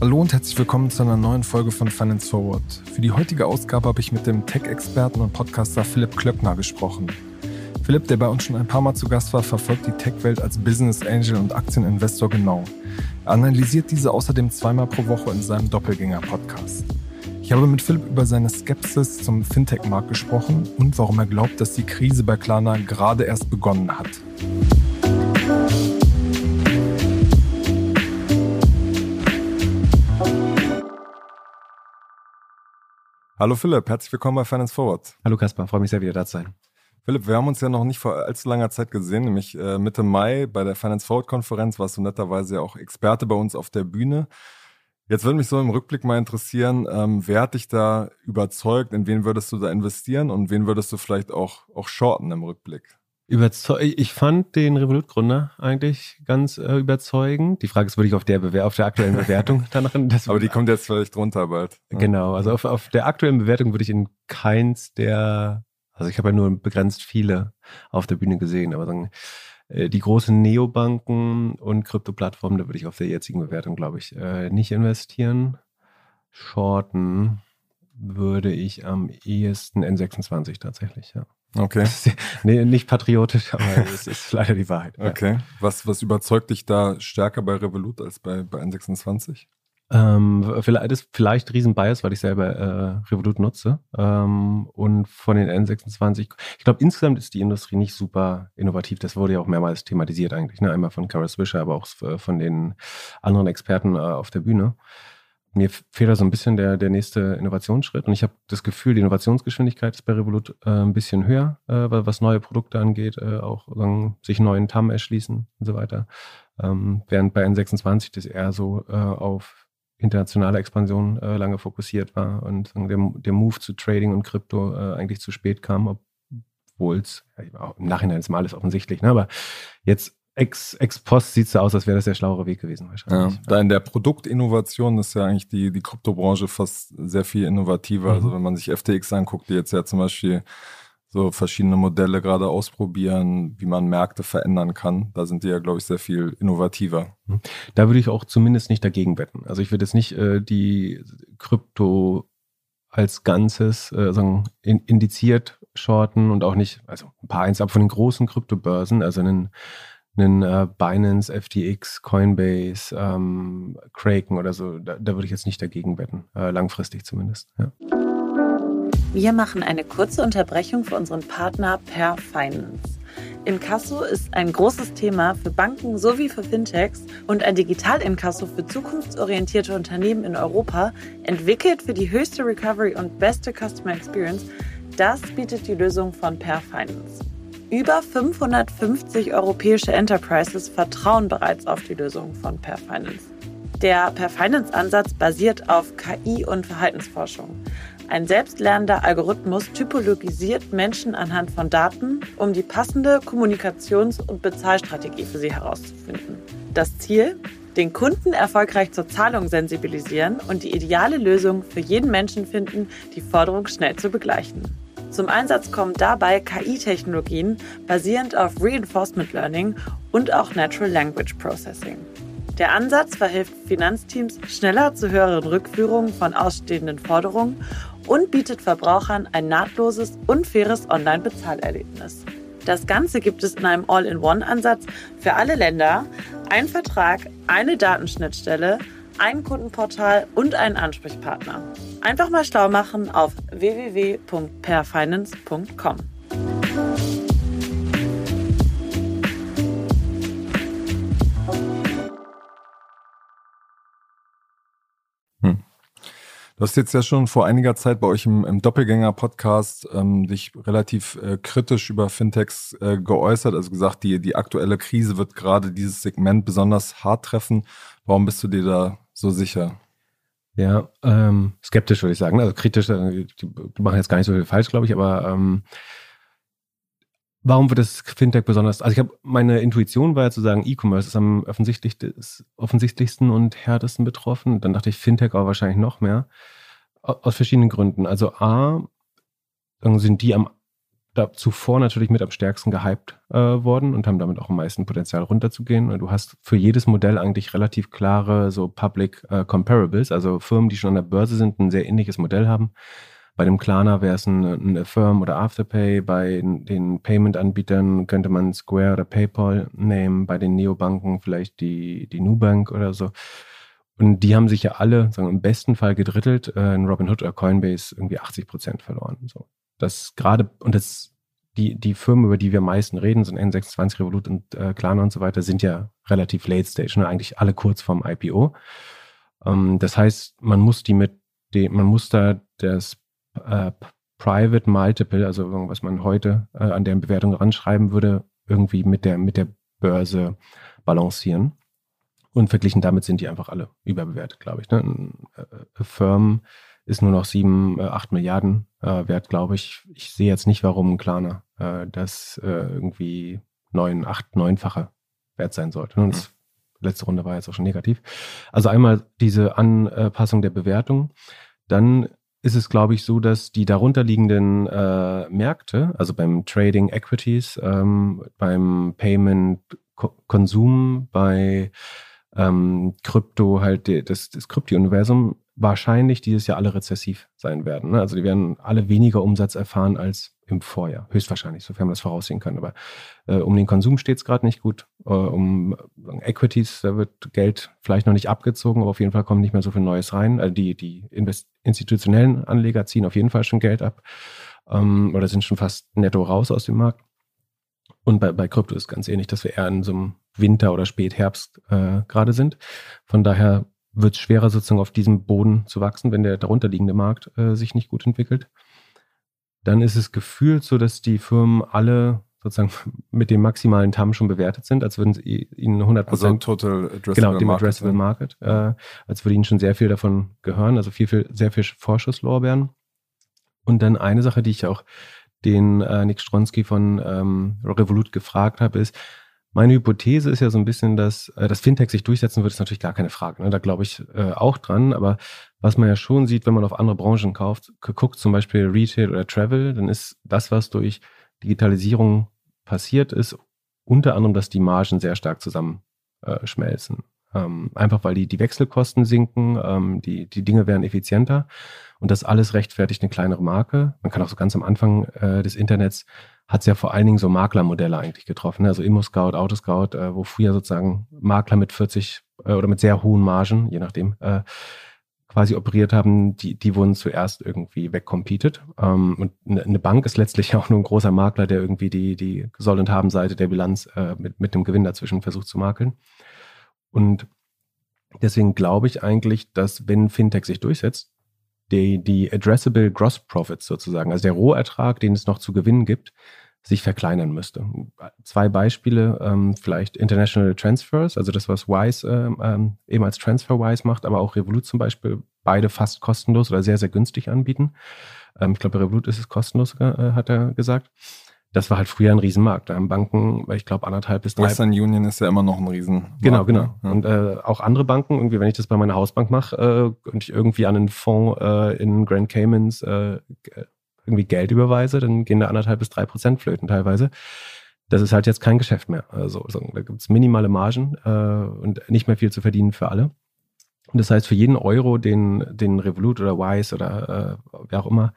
Hallo und herzlich willkommen zu einer neuen Folge von Finance Forward. Für die heutige Ausgabe habe ich mit dem Tech-Experten und Podcaster Philipp Klöckner gesprochen. Philipp, der bei uns schon ein paar Mal zu Gast war, verfolgt die Tech-Welt als Business Angel und Aktieninvestor genau. Er analysiert diese außerdem zweimal pro Woche in seinem Doppelgänger-Podcast. Ich habe mit Philipp über seine Skepsis zum Fintech-Markt gesprochen und warum er glaubt, dass die Krise bei Klarna gerade erst begonnen hat. Hallo Philipp, herzlich willkommen bei Finance Forward. Hallo Kaspar, freue mich sehr, wieder da zu sein. Philipp, wir haben uns ja noch nicht vor allzu langer Zeit gesehen, nämlich äh, Mitte Mai bei der Finance Forward Konferenz warst du netterweise ja auch Experte bei uns auf der Bühne. Jetzt würde mich so im Rückblick mal interessieren, ähm, wer hat dich da überzeugt, in wen würdest du da investieren und wen würdest du vielleicht auch, auch shorten im Rückblick? Überzeug ich fand den Revolut-Gründer eigentlich ganz äh, überzeugend. Die Frage ist, würde ich auf der, Bewer auf der aktuellen Bewertung danach. Aber die kommt jetzt vielleicht drunter bald. Ne? Genau, also auf, auf der aktuellen Bewertung würde ich in keins der, also ich habe ja nur begrenzt viele auf der Bühne gesehen, aber sagen, äh, die großen Neobanken und Krypto-Plattformen, da würde ich auf der jetzigen Bewertung, glaube ich, äh, nicht investieren. Shorten würde ich am ehesten N26 tatsächlich, ja. Okay. nee, nicht patriotisch, aber es ist leider die Wahrheit. Okay. Ja. Was, was überzeugt dich da stärker bei Revolut als bei, bei N26? Ähm, vielleicht ist vielleicht riesen Bias, weil ich selber äh, Revolut nutze. Ähm, und von den N26, ich glaube, insgesamt ist die Industrie nicht super innovativ. Das wurde ja auch mehrmals thematisiert eigentlich. Ne? Einmal von Kara Swisher, aber auch von den anderen Experten äh, auf der Bühne mir fehlt da so ein bisschen der, der nächste Innovationsschritt. Und ich habe das Gefühl, die Innovationsgeschwindigkeit ist bei Revolut äh, ein bisschen höher, äh, was neue Produkte angeht, äh, auch sagen, sich neuen TAM erschließen und so weiter. Ähm, während bei N26 das eher so äh, auf internationale Expansion äh, lange fokussiert war und der, der Move zu Trading und Krypto äh, eigentlich zu spät kam, obwohl es, ja, im Nachhinein ist mal alles offensichtlich, ne? aber jetzt ex, ex post sieht es so aus, als wäre das der schlauere Weg gewesen wahrscheinlich. Ja, da in der Produktinnovation ist ja eigentlich die, die Kryptobranche fast sehr viel innovativer. Mhm. Also wenn man sich FTX anguckt, die jetzt ja zum Beispiel so verschiedene Modelle gerade ausprobieren, wie man Märkte verändern kann. Da sind die ja, glaube ich, sehr viel innovativer. Mhm. Da würde ich auch zumindest nicht dagegen wetten. Also ich würde jetzt nicht äh, die Krypto als Ganzes äh, sagen, in, indiziert shorten und auch nicht, also ein paar eins ab von den großen Kryptobörsen, also einen einen äh, Binance, FTX, Coinbase, ähm, Kraken oder so, da, da, würde ich jetzt nicht dagegen wetten, äh, langfristig zumindest. Ja. Wir machen eine kurze Unterbrechung für unseren Partner Per Finance. Inkasso ist ein großes Thema für Banken sowie für Fintechs und ein Digital-Inkasso für zukunftsorientierte Unternehmen in Europa, entwickelt für die höchste Recovery und beste Customer Experience. Das bietet die Lösung von Per Finance. Über 550 europäische Enterprises vertrauen bereits auf die Lösung von Perfinance. Der Perfinance-Ansatz basiert auf KI und Verhaltensforschung. Ein selbstlernender Algorithmus typologisiert Menschen anhand von Daten, um die passende Kommunikations- und Bezahlstrategie für sie herauszufinden. Das Ziel? Den Kunden erfolgreich zur Zahlung sensibilisieren und die ideale Lösung für jeden Menschen finden, die Forderung schnell zu begleichen. Zum Einsatz kommen dabei KI-Technologien basierend auf Reinforcement Learning und auch Natural Language Processing. Der Ansatz verhilft Finanzteams schneller zu höheren Rückführungen von ausstehenden Forderungen und bietet Verbrauchern ein nahtloses und faires Online-Bezahlerlebnis. Das Ganze gibt es in einem All-in-One-Ansatz für alle Länder, ein Vertrag, eine Datenschnittstelle, ein Kundenportal und einen Ansprechpartner. Einfach mal schlau machen auf www.perfinance.com. Hm. Du hast jetzt ja schon vor einiger Zeit bei euch im, im Doppelgänger-Podcast ähm, dich relativ äh, kritisch über Fintechs äh, geäußert, also gesagt, die, die aktuelle Krise wird gerade dieses Segment besonders hart treffen. Warum bist du dir da so sicher? Ja, ähm, skeptisch würde ich sagen. Also kritisch, äh, die machen jetzt gar nicht so viel falsch, glaube ich, aber ähm, warum wird das Fintech besonders? Also ich habe meine Intuition war ja zu sagen, E-Commerce ist am offensichtlich, offensichtlichsten und härtesten betroffen. Dann dachte ich, Fintech aber wahrscheinlich noch mehr. Aus verschiedenen Gründen. Also A, sind die am da zuvor natürlich mit am stärksten gehypt äh, worden und haben damit auch am meisten Potenzial runterzugehen. Und du hast für jedes Modell eigentlich relativ klare so Public äh, Comparables, also Firmen, die schon an der Börse sind, ein sehr ähnliches Modell haben. Bei dem Klarna wäre es ein, ein Affirm oder Afterpay. Bei den Payment-Anbietern könnte man Square oder PayPal nehmen. Bei den Neobanken vielleicht die, die Nubank oder so. Und die haben sich ja alle, sagen wir, im besten Fall gedrittelt, äh, in Robinhood oder Coinbase irgendwie 80 Prozent verloren. So. Das gerade, und das, die, die Firmen, über die wir am meisten reden, sind N26, Revolut und äh, Klarna und so weiter, sind ja relativ late stage, ne? eigentlich alle kurz vorm IPO. Ähm, das heißt, man muss die mit dem, man muss da das äh, Private Multiple, also was man heute äh, an der Bewertung ranschreiben würde, irgendwie mit der, mit der Börse balancieren. Und verglichen damit sind die einfach alle überbewertet, glaube ich. Ne? Ein äh, Firm ist nur noch sieben, äh, acht Milliarden äh, wert, glaube ich. Ich sehe jetzt nicht, warum ein Klarner äh, das äh, irgendwie neun, acht, neunfache wert sein sollte. Und das letzte Runde war jetzt auch schon negativ. Also einmal diese Anpassung der Bewertung. Dann ist es, glaube ich, so, dass die darunterliegenden äh, Märkte, also beim Trading Equities, ähm, beim Payment Konsum, bei ähm, Krypto halt das, das Krypto-Universum wahrscheinlich dieses Jahr alle rezessiv sein werden. Ne? Also die werden alle weniger Umsatz erfahren als im Vorjahr. Höchstwahrscheinlich, sofern man das voraussehen kann. Aber äh, um den Konsum steht es gerade nicht gut. Äh, um Equities, da wird Geld vielleicht noch nicht abgezogen, aber auf jeden Fall kommt nicht mehr so viel Neues rein. Also die, die institutionellen Anleger ziehen auf jeden Fall schon Geld ab ähm, oder sind schon fast netto raus aus dem Markt. Und bei, bei Krypto ist ganz ähnlich, dass wir eher in so einem Winter- oder Spätherbst äh, gerade sind. Von daher wird es schwerer, sozusagen auf diesem Boden zu wachsen, wenn der darunterliegende Markt äh, sich nicht gut entwickelt. Dann ist es gefühlt so, dass die Firmen alle sozusagen mit dem maximalen TAM schon bewertet sind, als würden sie ihnen 100 also Total Addressable genau, dem Addressable Market, Market äh, als würde ihnen schon sehr viel davon gehören, also viel, viel, sehr viel Vorschusslorbeeren. Und dann eine Sache, die ich auch den äh, Nick Stronski von ähm, Revolut gefragt habe, ist, meine Hypothese ist ja so ein bisschen, dass äh, das Fintech sich durchsetzen wird, ist natürlich gar keine Frage. Ne? Da glaube ich äh, auch dran. Aber was man ja schon sieht, wenn man auf andere Branchen kauft, guckt zum Beispiel Retail oder Travel, dann ist das, was durch Digitalisierung passiert ist, unter anderem, dass die Margen sehr stark zusammenschmelzen. Äh, ähm, einfach weil die, die Wechselkosten sinken, ähm, die, die Dinge werden effizienter und das alles rechtfertigt eine kleinere Marke. Man kann auch so ganz am Anfang äh, des Internets hat es ja vor allen Dingen so Maklermodelle eigentlich getroffen. Ne? Also Immo-Scout, Autoscout, äh, wo früher sozusagen Makler mit 40 äh, oder mit sehr hohen Margen, je nachdem, äh, quasi operiert haben, die, die wurden zuerst irgendwie wegcompeted. Ähm, und eine ne Bank ist letztlich auch nur ein großer Makler, der irgendwie die, die Soll- und Haben-Seite der Bilanz äh, mit, mit dem Gewinn dazwischen versucht zu makeln. Und deswegen glaube ich eigentlich, dass wenn Fintech sich durchsetzt, die, die Addressable Gross Profits sozusagen, also der Rohertrag, den es noch zu gewinnen gibt, sich verkleinern müsste. Zwei Beispiele, ähm, vielleicht International Transfers, also das, was Wise ähm, ähm, eben als TransferWise macht, aber auch Revolut zum Beispiel, beide fast kostenlos oder sehr, sehr günstig anbieten. Ähm, ich glaube, Revolut ist es kostenlos, äh, hat er gesagt das war halt früher ein Riesenmarkt. Da haben Banken, ich glaube, anderthalb bis drei. Western Union ist ja immer noch ein Riesenmarkt. Genau, genau. Ja. Und äh, auch andere Banken, irgendwie, wenn ich das bei meiner Hausbank mache äh, und ich irgendwie an einen Fonds äh, in Grand Caymans äh, irgendwie Geld überweise, dann gehen da anderthalb bis drei Prozent flöten teilweise. Das ist halt jetzt kein Geschäft mehr. Also da gibt es minimale Margen äh, und nicht mehr viel zu verdienen für alle. Und das heißt, für jeden Euro, den, den Revolut oder Wise oder äh, wer auch immer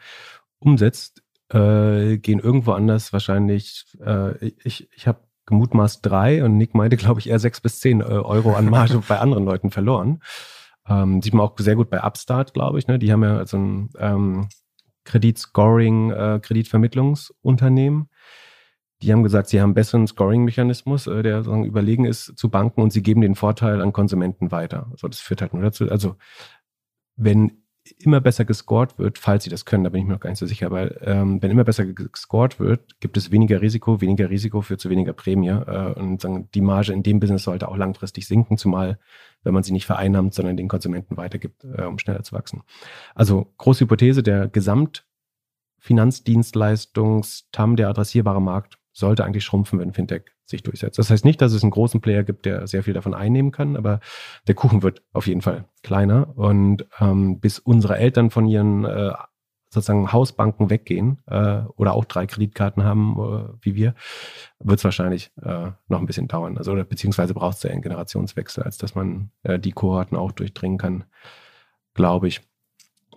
umsetzt, äh, gehen irgendwo anders wahrscheinlich, äh, ich, ich habe gemutmaßt drei und Nick meinte, glaube ich, eher sechs bis zehn äh, Euro an Marge bei anderen Leuten verloren. Ähm, sieht man auch sehr gut bei Upstart, glaube ich. Ne? Die haben ja so ein ähm, Kreditscoring, äh, Kreditvermittlungsunternehmen. Die haben gesagt, sie haben einen besseren Scoring-Mechanismus, äh, der sagen, überlegen ist zu Banken und sie geben den Vorteil an Konsumenten weiter. Also das führt halt nur dazu, also wenn immer besser gescored wird, falls sie das können, da bin ich mir noch gar nicht so sicher, weil ähm, wenn immer besser gescored wird, gibt es weniger Risiko, weniger Risiko führt zu weniger Prämie äh, und sagen, die Marge in dem Business sollte auch langfristig sinken, zumal wenn man sie nicht vereinnahmt, sondern den Konsumenten weitergibt, äh, um schneller zu wachsen. Also große Hypothese, der Gesamtfinanzdienstleistungs-TAM, der adressierbare Markt, sollte eigentlich schrumpfen, wenn Fintech sich durchsetzt. Das heißt nicht, dass es einen großen Player gibt, der sehr viel davon einnehmen kann, aber der Kuchen wird auf jeden Fall kleiner. Und ähm, bis unsere Eltern von ihren äh, sozusagen Hausbanken weggehen äh, oder auch drei Kreditkarten haben, äh, wie wir, wird es wahrscheinlich äh, noch ein bisschen dauern. Also oder beziehungsweise braucht es einen Generationswechsel, als dass man äh, die Kohorten auch durchdringen kann, glaube ich.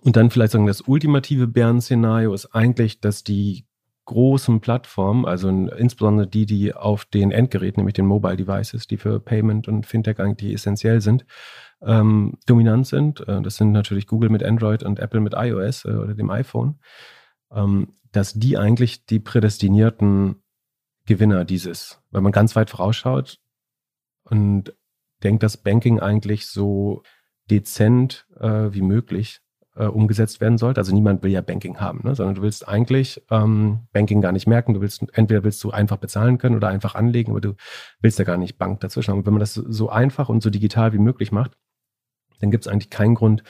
Und dann vielleicht sagen, das ultimative Bären-Szenario ist eigentlich, dass die großen Plattformen, also insbesondere die, die auf den Endgeräten, nämlich den Mobile Devices, die für Payment und Fintech eigentlich essentiell sind, ähm, dominant sind. Äh, das sind natürlich Google mit Android und Apple mit iOS äh, oder dem iPhone, ähm, dass die eigentlich die prädestinierten Gewinner dieses, weil man ganz weit vorausschaut und denkt, dass Banking eigentlich so dezent äh, wie möglich äh, umgesetzt werden sollte. Also niemand will ja Banking haben, ne? sondern du willst eigentlich ähm, Banking gar nicht merken. Du willst entweder willst du einfach bezahlen können oder einfach anlegen, aber du willst ja gar nicht Bank dazwischen. Und wenn man das so einfach und so digital wie möglich macht, dann gibt es eigentlich keinen Grund,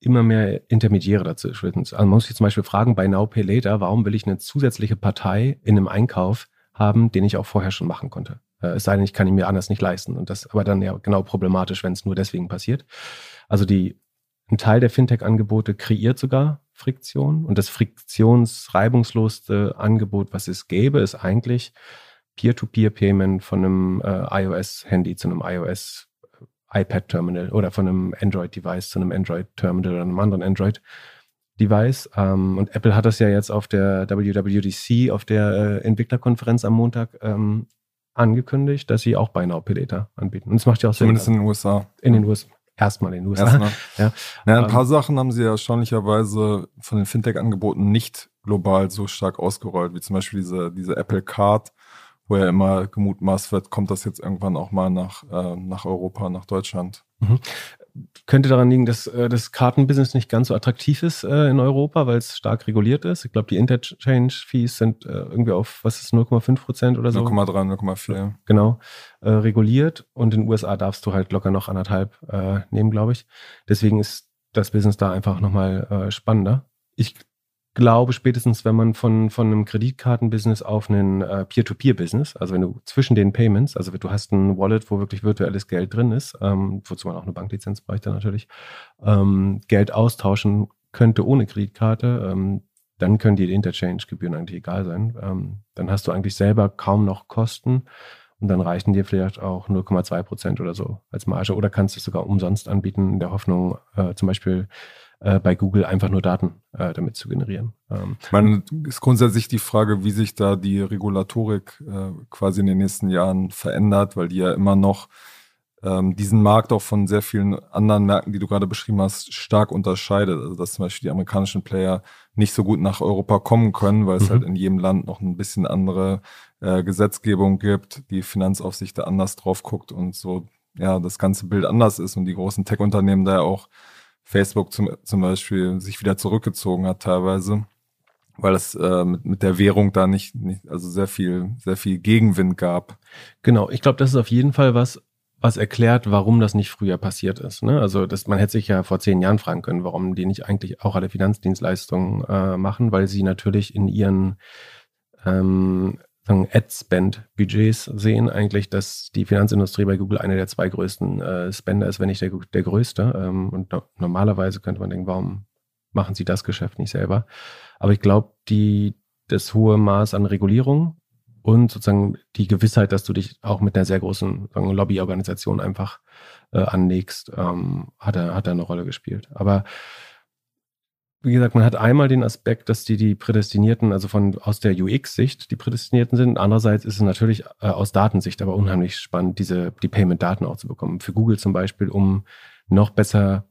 immer mehr Intermediäre dazwischen. Also man muss sich zum Beispiel fragen, bei Now Pay Later, warum will ich eine zusätzliche Partei in einem Einkauf haben, den ich auch vorher schon machen konnte? Äh, es sei denn, ich kann ihn mir anders nicht leisten. Und das aber dann ja genau problematisch, wenn es nur deswegen passiert. Also die ein Teil der Fintech-Angebote kreiert sogar Friktion und das friktionsreibungslosste Angebot, was es gäbe, ist eigentlich Peer-to-Peer-Payment von einem äh, iOS-Handy zu einem iOS iPad-Terminal oder von einem Android-Device zu einem Android-Terminal oder einem anderen Android-Device. Ähm, und Apple hat das ja jetzt auf der WWDC, auf der äh, Entwicklerkonferenz am Montag ähm, angekündigt, dass sie auch Buy Now Pay Later anbieten. Und das macht ja auch Sinn. Zumindest in den USA. In den USA erstmal in den USA. Erstmal. Ja. ja, ein paar ähm, Sachen haben sie ja erstaunlicherweise von den Fintech-Angeboten nicht global so stark ausgerollt, wie zum Beispiel diese, diese Apple Card, wo ja immer gemutmaßt wird, kommt das jetzt irgendwann auch mal nach, äh, nach Europa, nach Deutschland. Mhm könnte daran liegen, dass äh, das Kartenbusiness nicht ganz so attraktiv ist äh, in Europa, weil es stark reguliert ist. Ich glaube, die Interchange-Fees sind äh, irgendwie auf, was ist 0,5 Prozent oder so? 0,3, 0,4. Genau, äh, reguliert. Und in den USA darfst du halt locker noch anderthalb äh, nehmen, glaube ich. Deswegen ist das Business da einfach nochmal äh, spannender. Ich glaube, spätestens wenn man von, von einem Kreditkartenbusiness auf einen äh, Peer-to-Peer-Business, also wenn du zwischen den Payments, also du hast ein Wallet, wo wirklich virtuelles Geld drin ist, ähm, wozu man auch eine Banklizenz bräuchte natürlich, ähm, Geld austauschen könnte ohne Kreditkarte, ähm, dann können die Interchange-Gebühren eigentlich egal sein. Ähm, dann hast du eigentlich selber kaum noch Kosten und dann reichen dir vielleicht auch 0,2 Prozent oder so als Marge oder kannst es sogar umsonst anbieten in der Hoffnung, äh, zum Beispiel äh, bei Google einfach nur Daten äh, damit zu generieren. Ähm, Man ist grundsätzlich die Frage, wie sich da die Regulatorik äh, quasi in den nächsten Jahren verändert, weil die ja immer noch ähm, diesen Markt auch von sehr vielen anderen Märkten, die du gerade beschrieben hast, stark unterscheidet. Also dass zum Beispiel die amerikanischen Player nicht so gut nach Europa kommen können, weil es mhm. halt in jedem Land noch ein bisschen andere äh, Gesetzgebung gibt, die Finanzaufsicht da anders drauf guckt und so ja das ganze Bild anders ist und die großen Tech-Unternehmen da ja auch Facebook zum, zum Beispiel sich wieder zurückgezogen hat teilweise, weil es äh, mit, mit der Währung da nicht, nicht, also sehr viel, sehr viel Gegenwind gab. Genau, ich glaube, das ist auf jeden Fall was, was erklärt, warum das nicht früher passiert ist. Ne? Also das, man hätte sich ja vor zehn Jahren fragen können, warum die nicht eigentlich auch alle Finanzdienstleistungen äh, machen, weil sie natürlich in ihren ähm, Ad-Spend-Budgets sehen eigentlich, dass die Finanzindustrie bei Google einer der zwei größten äh, Spender ist, wenn nicht der, der größte. Ähm, und no normalerweise könnte man denken, warum machen sie das Geschäft nicht selber? Aber ich glaube, die, das hohe Maß an Regulierung und sozusagen die Gewissheit, dass du dich auch mit einer sehr großen Lobbyorganisation einfach äh, anlegst, ähm, hat, er, hat er eine Rolle gespielt. Aber wie gesagt, man hat einmal den Aspekt, dass die die Prädestinierten, also von aus der UX-Sicht die Prädestinierten sind. Andererseits ist es natürlich äh, aus Datensicht aber unheimlich spannend, diese die Payment-Daten auch zu bekommen. Für Google zum Beispiel, um noch besser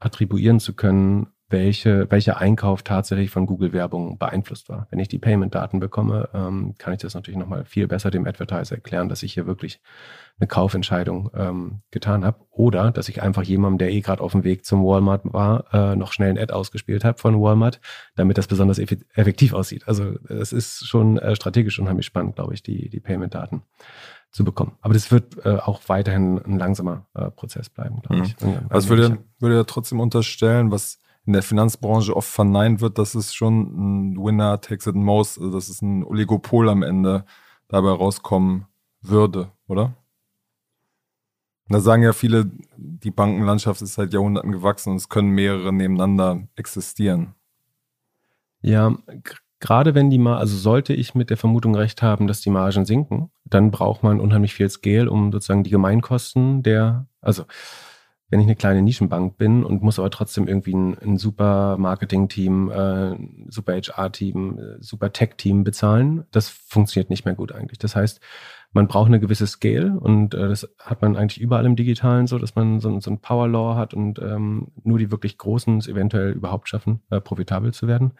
attribuieren zu können, welche, welcher Einkauf tatsächlich von Google-Werbung beeinflusst war. Wenn ich die Payment-Daten bekomme, ähm, kann ich das natürlich nochmal viel besser dem Advertiser erklären, dass ich hier wirklich eine Kaufentscheidung ähm, getan habe. Oder dass ich einfach jemandem, der eh gerade auf dem Weg zum Walmart war, äh, noch schnell ein Ad ausgespielt habe von Walmart, damit das besonders effektiv aussieht. Also es ist schon äh, strategisch unheimlich spannend, glaube ich, die, die Payment-Daten zu bekommen. Aber das wird äh, auch weiterhin ein langsamer äh, Prozess bleiben, glaube ich. Mhm. Also würde, würde ja trotzdem unterstellen, was in der Finanzbranche oft verneint wird, dass es schon ein Winner takes it most, also dass es ein Oligopol am Ende dabei rauskommen würde, oder? Da sagen ja viele, die Bankenlandschaft ist seit Jahrhunderten gewachsen und es können mehrere nebeneinander existieren. Ja, gerade wenn die mal, also sollte ich mit der Vermutung recht haben, dass die Margen sinken, dann braucht man unheimlich viel Scale, um sozusagen die Gemeinkosten der, also wenn ich eine kleine Nischenbank bin und muss aber trotzdem irgendwie ein, ein super Marketing-Team, äh, super HR-Team, äh, super Tech-Team bezahlen, das funktioniert nicht mehr gut eigentlich. Das heißt, man braucht eine gewisse Scale und äh, das hat man eigentlich überall im Digitalen so, dass man so, so ein Power Law hat und ähm, nur die wirklich Großen es eventuell überhaupt schaffen, äh, profitabel zu werden.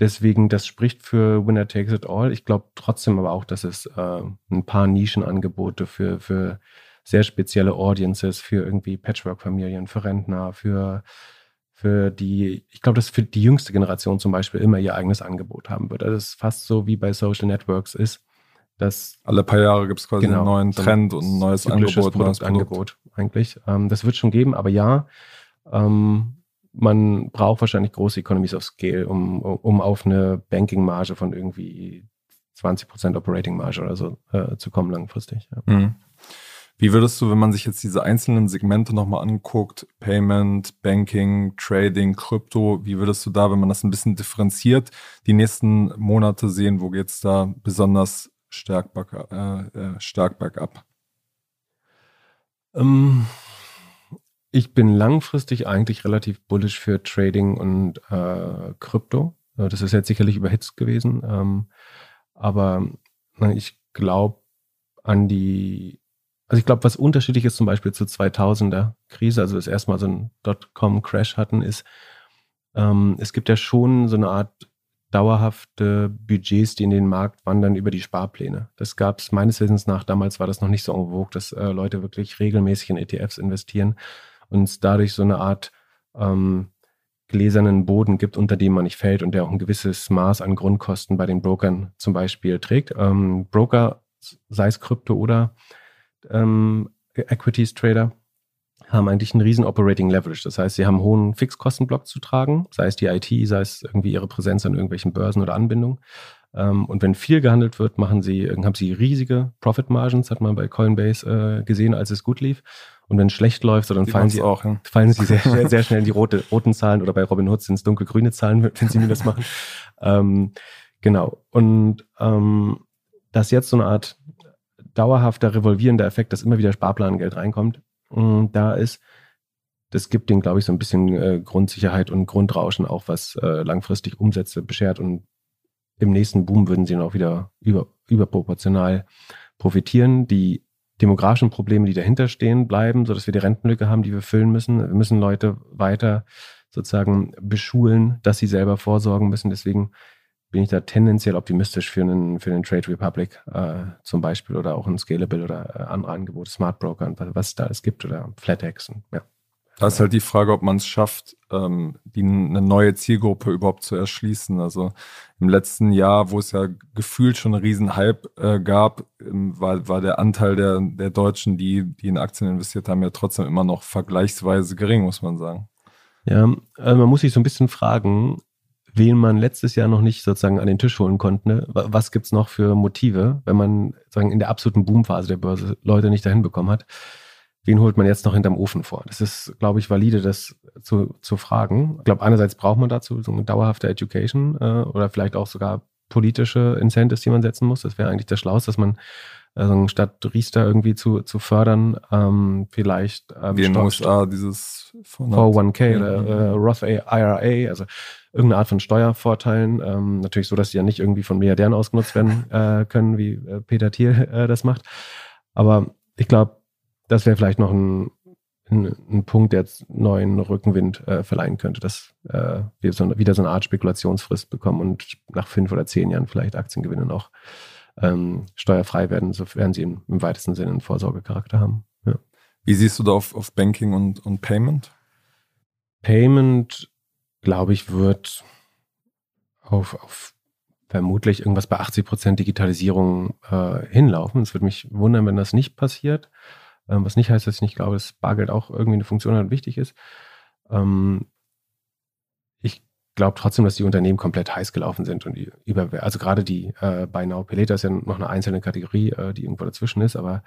Deswegen, das spricht für Winner Takes It All. Ich glaube trotzdem aber auch, dass es äh, ein paar Nischenangebote für, für sehr spezielle Audiences für irgendwie Patchwork-Familien, für Rentner, für, für die, ich glaube, dass für die jüngste Generation zum Beispiel immer ihr eigenes Angebot haben wird. Also es ist fast so wie bei Social Networks ist, dass alle paar Jahre gibt es quasi genau, einen neuen Trend und ein neues Angebot. Produktangebot eigentlich. Ähm, das wird schon geben, aber ja, ähm, man braucht wahrscheinlich große Economies of Scale, um, um auf eine Banking-Marge von irgendwie 20% Operating-Marge oder so äh, zu kommen langfristig. Ja. Mhm. Wie würdest du, wenn man sich jetzt diese einzelnen Segmente nochmal anguckt, Payment, Banking, Trading, Krypto, wie würdest du da, wenn man das ein bisschen differenziert, die nächsten Monate sehen, wo geht es da besonders stark, äh, äh, stark bergab? Ähm, ich bin langfristig eigentlich relativ bullish für Trading und äh, Krypto. Äh, das ist jetzt sicherlich überhitzt gewesen, ähm, aber ich glaube an die also ich glaube, was unterschiedlich ist zum Beispiel zur 2000er Krise, also das erstmal so ein Dotcom-Crash hatten, ist, ähm, es gibt ja schon so eine Art dauerhafte Budgets, die in den Markt wandern über die Sparpläne. Das gab es meines Wissens nach, damals war das noch nicht so en dass äh, Leute wirklich regelmäßig in ETFs investieren und es dadurch so eine Art ähm, gläsernen Boden gibt, unter dem man nicht fällt und der auch ein gewisses Maß an Grundkosten bei den Brokern zum Beispiel trägt. Ähm, Broker, sei es Krypto oder ähm, Equities Trader haben eigentlich einen riesen Operating Leverage. Das heißt, sie haben einen hohen Fixkostenblock zu tragen, sei es die IT, sei es irgendwie ihre Präsenz an irgendwelchen Börsen oder Anbindungen. Ähm, und wenn viel gehandelt wird, machen sie, haben sie riesige Profit Margins, hat man bei Coinbase äh, gesehen, als es gut lief. Und wenn es schlecht läuft, so dann fallen sie, auch, ja. fallen sie sehr, sehr, sehr schnell in die rote, roten Zahlen oder bei Robinhood sind es dunkelgrüne Zahlen, wenn sie mir das machen. Ähm, genau. Und ähm, dass jetzt so eine Art dauerhafter revolvierender Effekt, dass immer wieder Sparplangeld reinkommt, mm, da ist, das gibt denen, glaube ich, so ein bisschen äh, Grundsicherheit und Grundrauschen auch, was äh, langfristig Umsätze beschert und im nächsten Boom würden sie dann auch wieder über, überproportional profitieren. Die demografischen Probleme, die dahinter stehen, bleiben, sodass wir die Rentenlücke haben, die wir füllen müssen. Wir müssen Leute weiter sozusagen beschulen, dass sie selber vorsorgen müssen. Deswegen bin ich da tendenziell optimistisch für einen, für einen Trade Republic äh, zum Beispiel oder auch ein Scalable oder äh, andere Angebote, Smart Broker und was, es da alles gibt oder FlatEx. Und, ja. Da ist halt die Frage, ob man es schafft, ähm, die, eine neue Zielgruppe überhaupt zu erschließen. Also im letzten Jahr, wo es ja gefühlt schon einen riesen Hype äh, gab, ähm, war, war der Anteil der, der Deutschen, die, die in Aktien investiert haben, ja trotzdem immer noch vergleichsweise gering, muss man sagen. Ja, also man muss sich so ein bisschen fragen, wen man letztes Jahr noch nicht sozusagen an den Tisch holen konnte. Ne? Was gibt's noch für Motive, wenn man sagen in der absoluten Boomphase der Börse Leute nicht dahin bekommen hat? Wen holt man jetzt noch hinterm Ofen vor? Das ist, glaube ich, valide, das zu, zu fragen. Ich glaube, einerseits braucht man dazu so eine dauerhafte Education äh, oder vielleicht auch sogar politische Incentives, die man setzen muss. Das wäre eigentlich das Schlauste, dass man also statt Riester irgendwie zu, zu fördern, ähm, vielleicht ähm, Wie in den USA dieses 401k oder äh, Roth IRA, also irgendeine Art von Steuervorteilen. Ähm, natürlich so, dass die ja nicht irgendwie von Milliardären ausgenutzt werden äh, können, wie äh, Peter Thiel äh, das macht. Aber ich glaube, das wäre vielleicht noch ein, ein, ein, Punkt, der jetzt neuen Rückenwind äh, verleihen könnte, dass äh, wir so, wieder so eine Art Spekulationsfrist bekommen und nach fünf oder zehn Jahren vielleicht Aktiengewinne noch ähm, steuerfrei werden, sofern sie im, im weitesten Sinne einen Vorsorgecharakter haben. Ja. Wie siehst du da auf, auf Banking und, und Payment? Payment, glaube ich, wird auf, auf vermutlich irgendwas bei 80 Prozent Digitalisierung äh, hinlaufen. Es würde mich wundern, wenn das nicht passiert. Ähm, was nicht heißt, dass ich nicht glaube, dass Bargeld auch irgendwie eine Funktion hat und wichtig ist. Ähm, glaube trotzdem, dass die Unternehmen komplett heiß gelaufen sind und über, also gerade die äh, Buy Now Later ist ja noch eine einzelne Kategorie, äh, die irgendwo dazwischen ist, aber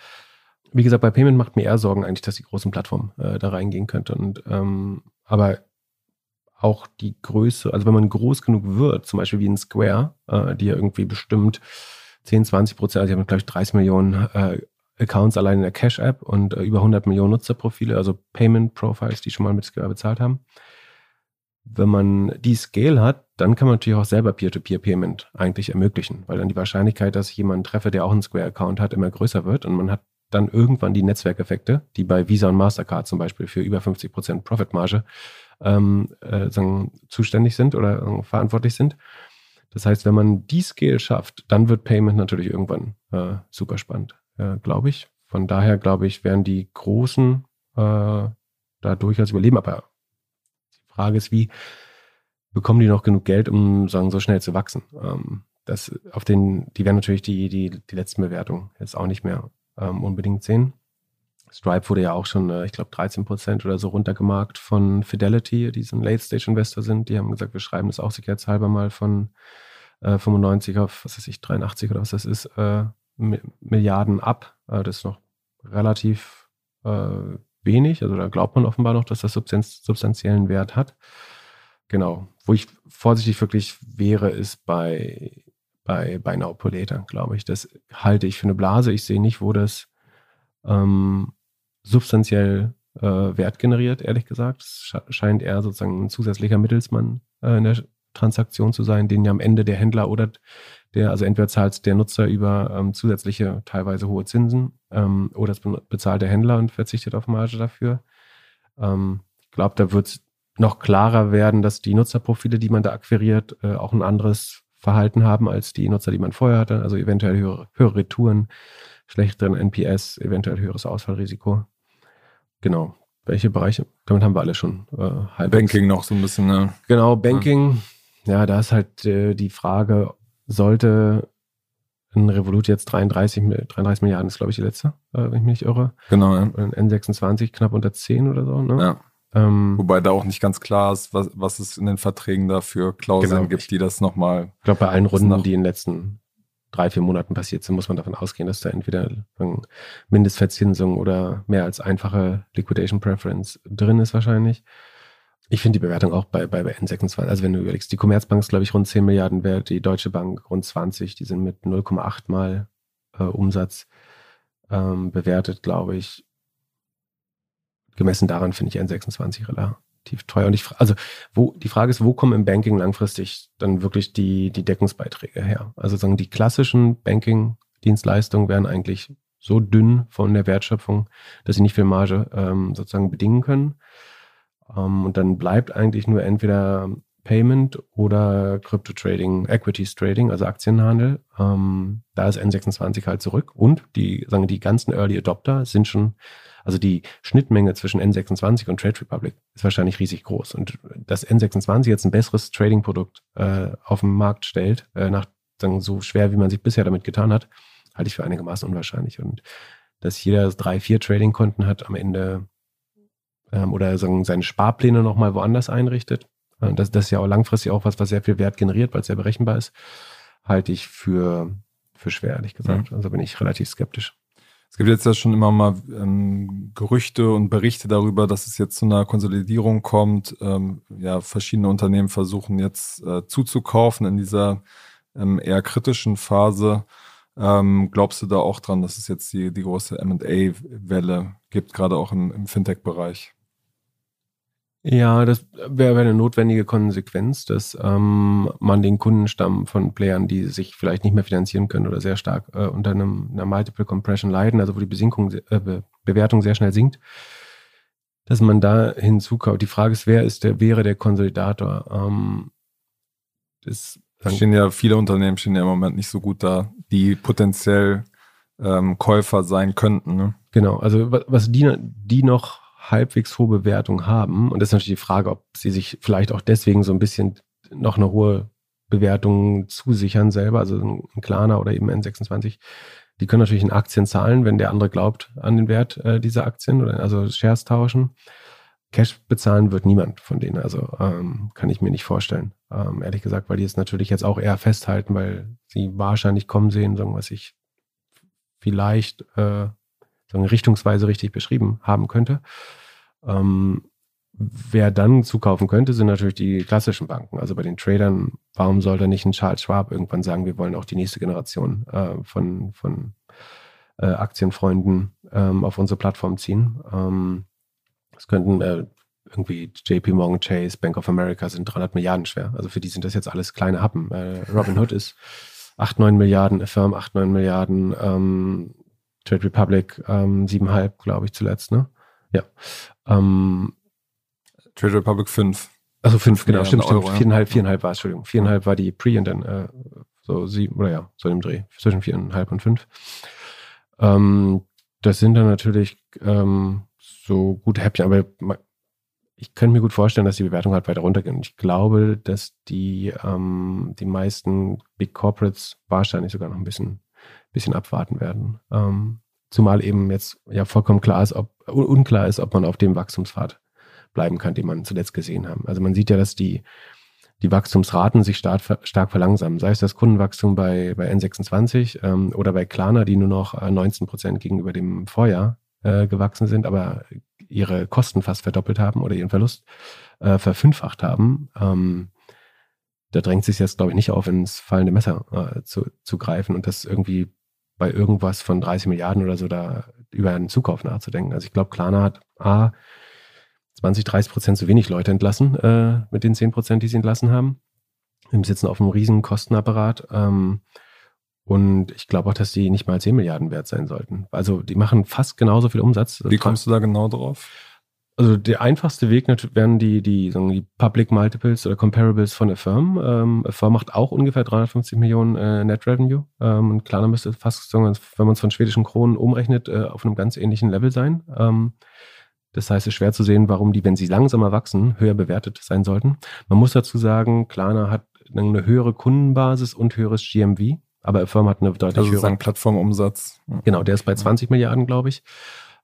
wie gesagt, bei Payment macht mir eher Sorgen eigentlich, dass die großen Plattformen äh, da reingehen könnte. Und ähm, aber auch die Größe, also wenn man groß genug wird, zum Beispiel wie ein Square, äh, die ja irgendwie bestimmt 10, 20 Prozent, also die haben, glaube ich, 30 Millionen äh, Accounts allein in der Cash-App und äh, über 100 Millionen Nutzerprofile, also Payment-Profiles, die schon mal mit Square bezahlt haben. Wenn man die Scale hat, dann kann man natürlich auch selber Peer-to-Peer-Payment eigentlich ermöglichen, weil dann die Wahrscheinlichkeit, dass ich jemanden treffe, der auch einen Square-Account hat, immer größer wird und man hat dann irgendwann die Netzwerkeffekte, die bei Visa und Mastercard zum Beispiel für über 50 Prozent Profitmarge ähm, äh, sagen, zuständig sind oder äh, verantwortlich sind. Das heißt, wenn man die Scale schafft, dann wird Payment natürlich irgendwann äh, super spannend, äh, glaube ich. Von daher glaube ich, werden die Großen äh, da durchaus überleben. Aber Frage ist, wie bekommen die noch genug Geld, um sagen, so schnell zu wachsen? Ähm, das auf den, die werden natürlich die, die, die letzten Bewertungen jetzt auch nicht mehr ähm, unbedingt sehen. Stripe wurde ja auch schon, äh, ich glaube, 13 Prozent oder so runtergemarkt von Fidelity, die so ein Late-Stage-Investor sind. Die haben gesagt, wir schreiben das auch sicherheitshalber mal von äh, 95 auf, was weiß ich, 83 oder was das ist, äh, Milliarden ab. Äh, das ist noch relativ äh, wenig. Also da glaubt man offenbar noch, dass das substanz substanziellen Wert hat. Genau. Wo ich vorsichtig wirklich wäre, ist bei, bei, bei Later, glaube ich. Das halte ich für eine Blase. Ich sehe nicht, wo das ähm, substanziell äh, Wert generiert, ehrlich gesagt. Es scheint eher sozusagen ein zusätzlicher Mittelsmann äh, in der Transaktion zu sein, den ja am Ende der Händler oder der, also entweder zahlt der Nutzer über ähm, zusätzliche, teilweise hohe Zinsen ähm, oder es bezahlt der Händler und verzichtet auf Marge dafür. Ähm, ich glaube, da wird es noch klarer werden, dass die Nutzerprofile, die man da akquiriert, äh, auch ein anderes Verhalten haben als die Nutzer, die man vorher hatte. Also eventuell höhere, höhere Retouren, schlechteren NPS, eventuell höheres Ausfallrisiko. Genau. Welche Bereiche? Damit haben wir alle schon äh, halb. Banking noch so ein bisschen, ne? Genau, Banking. Ja, ja da ist halt äh, die Frage, sollte ein Revolut jetzt 33, 33 Milliarden ist, glaube ich, die letzte, äh, wenn ich mich nicht irre. Genau, ja. Ein N26 knapp unter 10 oder so, ne? Ja. Ähm, Wobei da auch nicht ganz klar ist, was, was es in den Verträgen da für Klauseln genau, gibt, die das nochmal. Ich glaube, bei allen Runden, die in den letzten drei, vier Monaten passiert sind, muss man davon ausgehen, dass da entweder Mindestverzinsung oder mehr als einfache Liquidation Preference drin ist wahrscheinlich. Ich finde die Bewertung auch bei, bei, bei N26, also wenn du überlegst, die Commerzbank ist, glaube ich, rund 10 Milliarden wert, die Deutsche Bank rund 20, die sind mit 0,8 mal äh, Umsatz ähm, bewertet, glaube ich. Gemessen daran finde ich N26 relativ teuer. Und ich, also, wo, die Frage ist, wo kommen im Banking langfristig dann wirklich die, die Deckungsbeiträge her? Also sagen, die klassischen Banking-Dienstleistungen werden eigentlich so dünn von der Wertschöpfung, dass sie nicht viel Marge ähm, sozusagen bedingen können. Ähm, und dann bleibt eigentlich nur entweder Payment oder Crypto Trading, Equities Trading, also Aktienhandel. Ähm, da ist N26 halt zurück. Und die, sagen, die ganzen Early Adopter sind schon also die Schnittmenge zwischen N26 und Trade Republic ist wahrscheinlich riesig groß. Und dass N26 jetzt ein besseres Trading-Produkt äh, auf den Markt stellt, äh, nach sagen, so schwer, wie man sich bisher damit getan hat, halte ich für einigermaßen unwahrscheinlich. Und dass jeder drei, vier Trading-Konten hat am Ende ähm, oder sagen, seine Sparpläne nochmal woanders einrichtet, äh, das, das ist ja auch langfristig auch was, was sehr viel Wert generiert, weil es sehr berechenbar ist, halte ich für, für schwer, ehrlich gesagt. Mhm. Also bin ich relativ skeptisch. Es gibt jetzt ja schon immer mal ähm, Gerüchte und Berichte darüber, dass es jetzt zu einer Konsolidierung kommt. Ähm, ja, verschiedene Unternehmen versuchen jetzt äh, zuzukaufen in dieser ähm, eher kritischen Phase. Ähm, glaubst du da auch dran, dass es jetzt die, die große MA-Welle gibt, gerade auch im, im Fintech-Bereich? Ja, das wäre wär eine notwendige Konsequenz, dass ähm, man den Kundenstamm von Playern, die sich vielleicht nicht mehr finanzieren können oder sehr stark äh, unter einem, einer Multiple Compression leiden, also wo die Besinkung, äh, Be Bewertung sehr schnell sinkt, dass man da hinzukauft. Die Frage ist, wer ist der, wäre der Konsolidator? Ähm, das stehen ja viele Unternehmen stehen ja im Moment nicht so gut da, die potenziell ähm, Käufer sein könnten. Ne? Genau, also was die, die noch halbwegs hohe Bewertung haben. Und das ist natürlich die Frage, ob sie sich vielleicht auch deswegen so ein bisschen noch eine hohe Bewertung zusichern selber, also ein Klarner oder eben N26. Die können natürlich in Aktien zahlen, wenn der andere glaubt an den Wert äh, dieser Aktien oder also Shares tauschen. Cash bezahlen wird niemand von denen, also ähm, kann ich mir nicht vorstellen. Ähm, ehrlich gesagt, weil die es natürlich jetzt auch eher festhalten, weil sie wahrscheinlich kommen sehen, sagen was ich vielleicht äh, richtungsweise richtig beschrieben haben könnte. Ähm, wer dann zukaufen könnte, sind natürlich die klassischen Banken. Also bei den Tradern, warum sollte nicht ein Charles Schwab irgendwann sagen, wir wollen auch die nächste Generation äh, von, von äh, Aktienfreunden ähm, auf unsere Plattform ziehen? Ähm, das könnten äh, irgendwie JP Morgan Chase, Bank of America sind 300 Milliarden schwer. Also für die sind das jetzt alles kleine Happen. Äh, Robinhood ist 8, 9 Milliarden, Affirm 8, 9 Milliarden, ähm, Trade Republic ähm, 7,5, glaube ich, zuletzt, ne? Ja. Ähm, Trade Republic 5. Also 5, genau, stimmt, stimmt. Euro, viereinhalb, viereinhalb war es, Entschuldigung. Viereinhalb war die Pre und dann äh, so sieben, oder ja, so im Dreh, zwischen viereinhalb und fünf. Ähm, das sind dann natürlich ähm, so gute Häppchen, aber ich könnte mir gut vorstellen, dass die Bewertung halt weiter runtergeht. Und ich glaube, dass die, ähm, die meisten Big Corporates wahrscheinlich sogar noch ein bisschen, bisschen abwarten werden. Ähm, zumal eben jetzt ja vollkommen klar ist, ob unklar ist, ob man auf dem Wachstumspfad bleiben kann, den man zuletzt gesehen haben. Also man sieht ja, dass die, die Wachstumsraten sich stark, stark verlangsamen. Sei es das Kundenwachstum bei, bei N26 ähm, oder bei Klarna, die nur noch 19 äh, Prozent gegenüber dem Vorjahr äh, gewachsen sind, aber ihre Kosten fast verdoppelt haben oder ihren Verlust äh, verfünffacht haben. Ähm, da drängt sich jetzt, glaube ich, nicht auf, ins fallende Messer äh, zu, zu greifen und das irgendwie bei irgendwas von 30 Milliarden oder so da über einen Zukauf nachzudenken. Also ich glaube, Klarna hat A, 20, 30 Prozent zu wenig Leute entlassen äh, mit den 10 Prozent, die sie entlassen haben. Wir sitzen auf einem riesen Kostenapparat. Ähm, und ich glaube auch, dass die nicht mal 10 Milliarden wert sein sollten. Also die machen fast genauso viel Umsatz. Wie kommst du da genau drauf? Also der einfachste Weg wären die, die, sagen die Public Multiples oder Comparables von Affirm. Ähm, Affirm macht auch ungefähr 350 Millionen äh, Net Revenue. Ähm, und Klarna müsste fast, sagen, wenn man es von schwedischen Kronen umrechnet, äh, auf einem ganz ähnlichen Level sein. Ähm, das heißt, es ist schwer zu sehen, warum die, wenn sie langsamer wachsen, höher bewertet sein sollten. Man muss dazu sagen, Klarna hat eine höhere Kundenbasis und höheres GMV, aber Affirm hat eine deutlich also höhere. Plattformumsatz. Genau, der ist bei 20 Milliarden, glaube ich.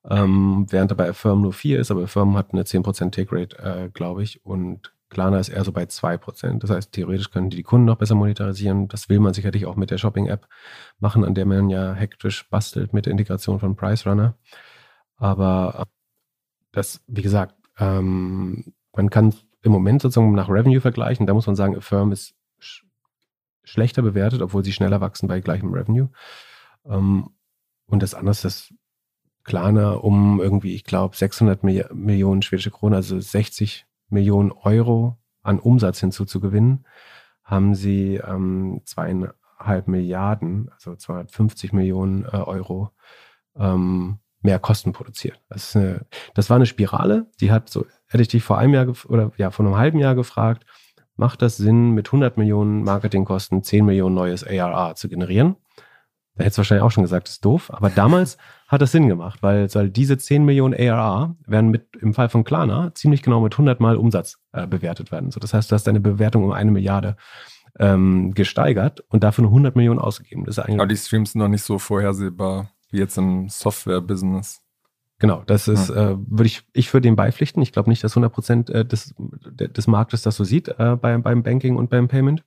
Ähm, während er bei Affirm nur 4 ist, aber Affirm hat eine 10% Take-Rate, äh, glaube ich, und Klarna ist eher so bei 2%. Das heißt, theoretisch können die die Kunden noch besser monetarisieren. Das will man sicherlich auch mit der Shopping-App machen, an der man ja hektisch bastelt mit der Integration von Price Runner. Aber das, wie gesagt, ähm, man kann im Moment sozusagen nach Revenue vergleichen. Da muss man sagen, Affirm ist sch schlechter bewertet, obwohl sie schneller wachsen bei gleichem Revenue. Ähm, und das andere ist Klarna um irgendwie, ich glaube, 600 Mil Millionen schwedische Kronen, also 60 Millionen Euro an Umsatz hinzuzugewinnen, haben sie ähm, zweieinhalb Milliarden, also 250 Millionen äh, Euro ähm, mehr Kosten produziert. Das, eine, das war eine Spirale, die hat so, hätte ich dich vor einem Jahr oder ja, vor einem halben Jahr gefragt, macht das Sinn, mit 100 Millionen Marketingkosten 10 Millionen neues ARA zu generieren? Da hättest du wahrscheinlich auch schon gesagt, das ist doof. Aber damals hat das Sinn gemacht, weil, weil diese 10 Millionen ARA werden mit, im Fall von Klarna ziemlich genau mit 100 Mal Umsatz äh, bewertet werden. So, das heißt, du hast deine Bewertung um eine Milliarde ähm, gesteigert und dafür nur 100 Millionen ausgegeben. Das ist eigentlich Aber die Streams sind noch nicht so vorhersehbar wie jetzt im Software-Business. Genau, das ist, ja. äh, würde ich, ich würde dem beipflichten. Ich glaube nicht, dass 100 Prozent äh, des, des Marktes das so sieht äh, beim, beim Banking und beim Payment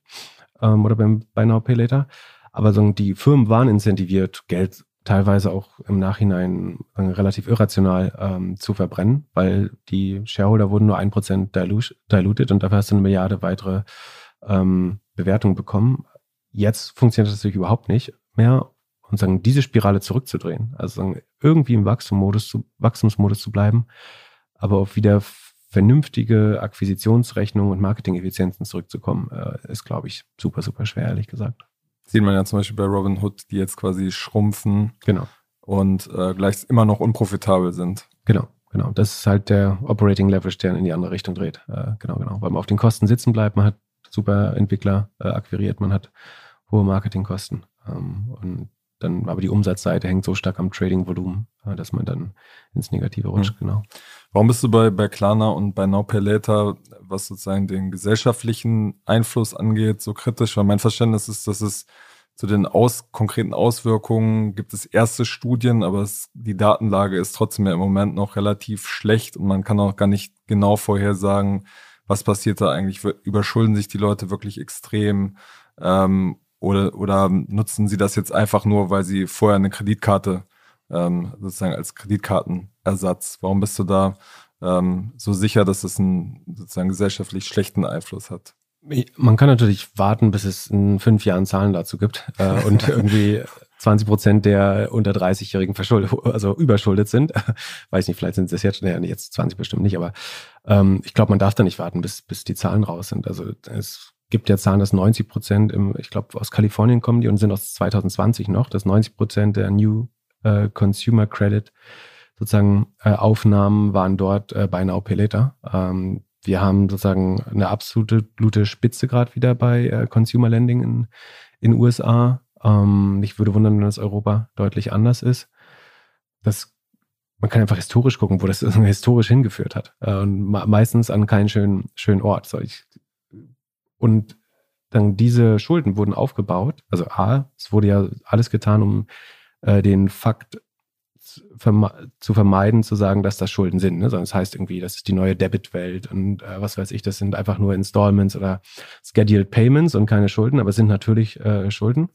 ähm, oder beim Buy Now Pay Later. Aber so, die Firmen waren incentiviert, Geld teilweise auch im Nachhinein relativ irrational ähm, zu verbrennen, weil die Shareholder wurden nur ein Prozent diluted und dafür hast du eine Milliarde weitere ähm, Bewertungen bekommen. Jetzt funktioniert das natürlich überhaupt nicht mehr und sagen, diese Spirale zurückzudrehen. Also sagen, irgendwie im Wachstumsmodus zu, Wachstumsmodus zu bleiben, aber auf wieder vernünftige Akquisitionsrechnungen und Marketing-Effizienzen zurückzukommen, äh, ist, glaube ich, super, super schwer, ehrlich gesagt. Sieht man ja zum Beispiel bei Robinhood, die jetzt quasi schrumpfen. Genau. Und äh, gleich immer noch unprofitabel sind. Genau, genau. Das ist halt der Operating Leverage, der in die andere Richtung dreht. Äh, genau, genau. Weil man auf den Kosten sitzen bleibt, man hat super Entwickler äh, akquiriert, man hat hohe Marketingkosten. Ähm, und dann, aber die Umsatzseite hängt so stark am Trading-Volumen, äh, dass man dann ins Negative rutscht, mhm. genau. Warum bist du bei, bei Klarna und bei Now Pay Later, was sozusagen den gesellschaftlichen Einfluss angeht, so kritisch? Weil mein Verständnis ist, dass es zu den aus, konkreten Auswirkungen gibt es erste Studien, aber es, die Datenlage ist trotzdem ja im Moment noch relativ schlecht und man kann auch gar nicht genau vorhersagen, was passiert da eigentlich. Überschulden sich die Leute wirklich extrem? Ähm, oder, oder nutzen Sie das jetzt einfach nur, weil Sie vorher eine Kreditkarte ähm, sozusagen als Kreditkartenersatz? Warum bist du da ähm, so sicher, dass es einen sozusagen gesellschaftlich schlechten Einfluss hat. Man kann natürlich warten, bis es in fünf Jahren Zahlen dazu gibt äh, und irgendwie 20 Prozent der unter 30-Jährigen verschuldet, also überschuldet sind. Weiß nicht, vielleicht sind es jetzt, naja, jetzt 20 bestimmt nicht, aber ähm, ich glaube, man darf da nicht warten, bis, bis die Zahlen raus sind. Also es gibt ja Zahlen, dass 90 Prozent ich glaube, aus Kalifornien kommen die und sind aus 2020 noch, dass 90 Prozent der New äh, Consumer Credit sozusagen äh, Aufnahmen waren dort äh, bei Now Pay Later. Ähm, wir haben sozusagen eine absolute Spitze gerade wieder bei äh, Consumer Lending in in USA. Ähm, ich würde wundern, wenn das Europa deutlich anders ist. Das, man kann einfach historisch gucken, wo das historisch hingeführt hat. Äh, und meistens an keinen schönen, schönen Ort. So, ich, und dann diese Schulden wurden aufgebaut. Also A, es wurde ja alles getan, um äh, den Fakt zu vermeiden, zu sagen, dass das Schulden sind. Ne? Sondern es das heißt irgendwie, das ist die neue Debit-Welt und äh, was weiß ich, das sind einfach nur Installments oder Scheduled Payments und keine Schulden, aber es sind natürlich äh, Schulden.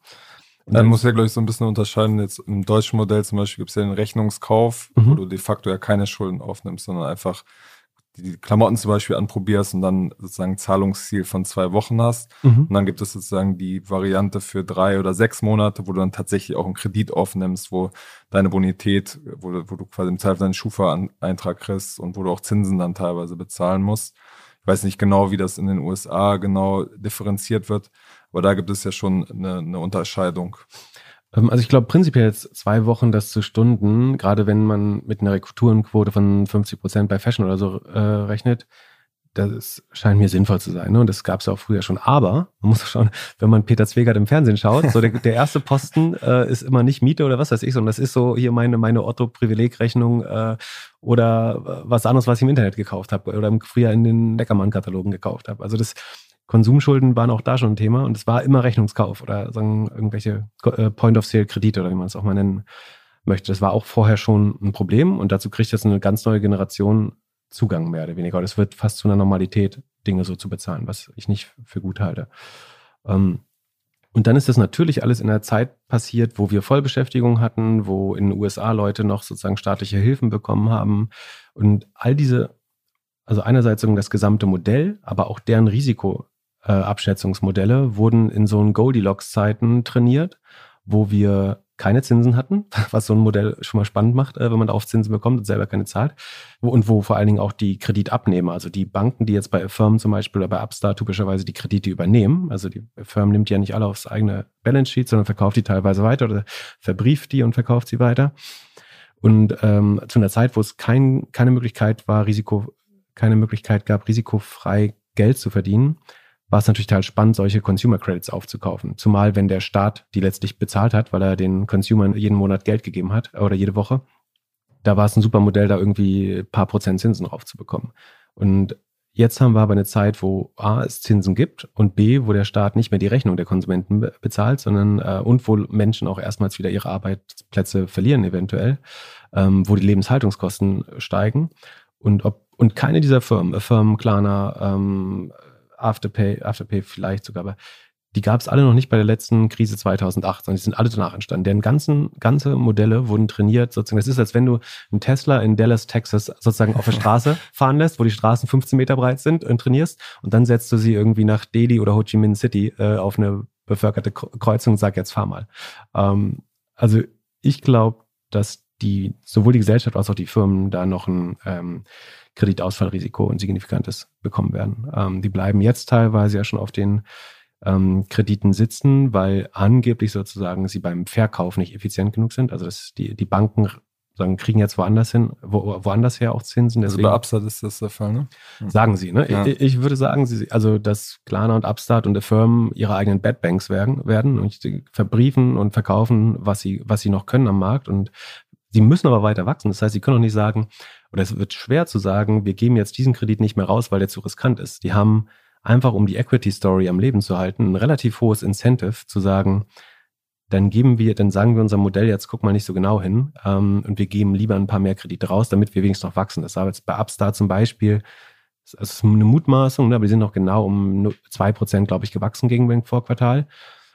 Und dann muss ja, glaube ich, so ein bisschen unterscheiden. Jetzt im deutschen Modell zum Beispiel gibt es ja den Rechnungskauf, mhm. wo du de facto ja keine Schulden aufnimmst, sondern einfach die Klamotten zum Beispiel anprobierst und dann sozusagen ein Zahlungsziel von zwei Wochen hast. Mhm. Und dann gibt es sozusagen die Variante für drei oder sechs Monate, wo du dann tatsächlich auch einen Kredit aufnimmst, wo deine Bonität, wo, du, wo du quasi im Zweifel deinen Schufa-Eintrag kriegst und wo du auch Zinsen dann teilweise bezahlen musst. Ich weiß nicht genau, wie das in den USA genau differenziert wird, aber da gibt es ja schon eine, eine Unterscheidung. Ähm, also ich glaube prinzipiell jetzt zwei Wochen das zu Stunden, gerade wenn man mit einer Rekruturenquote von 50 Prozent bei Fashion oder so äh, rechnet, das scheint mir sinnvoll zu sein. Ne? Und das gab es ja auch früher schon. Aber man muss schauen, wenn man Peter Zwegert im Fernsehen schaut, so der, der erste Posten äh, ist immer nicht Miete oder was weiß ich, sondern das ist so hier meine, meine Otto-Privilegrechnung äh, oder was anderes, was ich im Internet gekauft habe oder früher in den Neckermann-Katalogen gekauft habe. Also das Konsumschulden waren auch da schon ein Thema und es war immer Rechnungskauf oder sagen irgendwelche äh, Point-of-Sale-Kredite oder wie man es auch mal nennen möchte. Das war auch vorher schon ein Problem und dazu kriegt jetzt eine ganz neue Generation Zugang mehr oder weniger. Das wird fast zu einer Normalität, Dinge so zu bezahlen, was ich nicht für gut halte. Ähm, und dann ist das natürlich alles in einer Zeit passiert, wo wir Vollbeschäftigung hatten, wo in den USA Leute noch sozusagen staatliche Hilfen bekommen haben. Und all diese, also einerseits das gesamte Modell, aber auch deren Risiko, äh, Abschätzungsmodelle wurden in so einen Goldilocks-Zeiten trainiert, wo wir keine Zinsen hatten, was so ein Modell schon mal spannend macht, äh, wenn man auf Zinsen bekommt und selber keine zahlt. Und wo vor allen Dingen auch die Kreditabnehmer, also die Banken, die jetzt bei Firmen zum Beispiel oder bei Upstart typischerweise die Kredite übernehmen, also die Firma nimmt ja nicht alle aufs eigene Balance Sheet, sondern verkauft die teilweise weiter oder verbrieft die und verkauft sie weiter. Und ähm, zu einer Zeit, wo es kein, keine Möglichkeit war, Risiko, keine Möglichkeit gab, risikofrei Geld zu verdienen, war es natürlich total spannend, solche Consumer Credits aufzukaufen. Zumal, wenn der Staat die letztlich bezahlt hat, weil er den Consumern jeden Monat Geld gegeben hat oder jede Woche, da war es ein super Modell, da irgendwie ein paar Prozent Zinsen raufzubekommen. Und jetzt haben wir aber eine Zeit, wo A, es Zinsen gibt und B, wo der Staat nicht mehr die Rechnung der Konsumenten bezahlt, sondern äh, und wo Menschen auch erstmals wieder ihre Arbeitsplätze verlieren eventuell, ähm, wo die Lebenshaltungskosten steigen und ob und keine dieser Firmen, Firmen, Klarna, ähm, Afterpay, Afterpay vielleicht sogar, aber die gab es alle noch nicht bei der letzten Krise 2008, sondern die sind alle danach entstanden. Deren ganzen, ganze Modelle wurden trainiert, sozusagen. Das ist, als wenn du einen Tesla in Dallas, Texas sozusagen auf der Straße fahren lässt, wo die Straßen 15 Meter breit sind und trainierst und dann setzt du sie irgendwie nach Delhi oder Ho Chi Minh City äh, auf eine bevölkerte Kreuzung und sag jetzt fahr mal. Ähm, also ich glaube, dass die sowohl die Gesellschaft als auch die Firmen da noch ein ähm, Kreditausfallrisiko und signifikantes bekommen werden. Ähm, die bleiben jetzt teilweise ja schon auf den ähm, Krediten sitzen, weil angeblich sozusagen sie beim Verkauf nicht effizient genug sind. Also dass die, die Banken sagen, kriegen jetzt woanders hin, wo, woanders her auch Zinsen. Deswegen, also bei Upstart ist das der Fall, ne? Sagen sie, ne? Ja. Ich, ich, würde sagen, sie, also dass Klarna und Upstart und Firmen ihre eigenen Bad Banks werden, werden und verbriefen und verkaufen, was sie, was sie noch können am Markt und Sie müssen aber weiter wachsen. Das heißt, Sie können auch nicht sagen, oder es wird schwer zu sagen, wir geben jetzt diesen Kredit nicht mehr raus, weil der zu riskant ist. Die haben einfach, um die Equity Story am Leben zu halten, ein relativ hohes Incentive zu sagen, dann geben wir, dann sagen wir unser Modell jetzt, guck mal nicht so genau hin ähm, und wir geben lieber ein paar mehr Kredite raus, damit wir wenigstens noch wachsen. Das war jetzt bei Upstart zum Beispiel, das ist eine Mutmaßung, ne, aber wir sind noch genau um zwei Prozent, glaube ich, gewachsen gegen dem Vorquartal.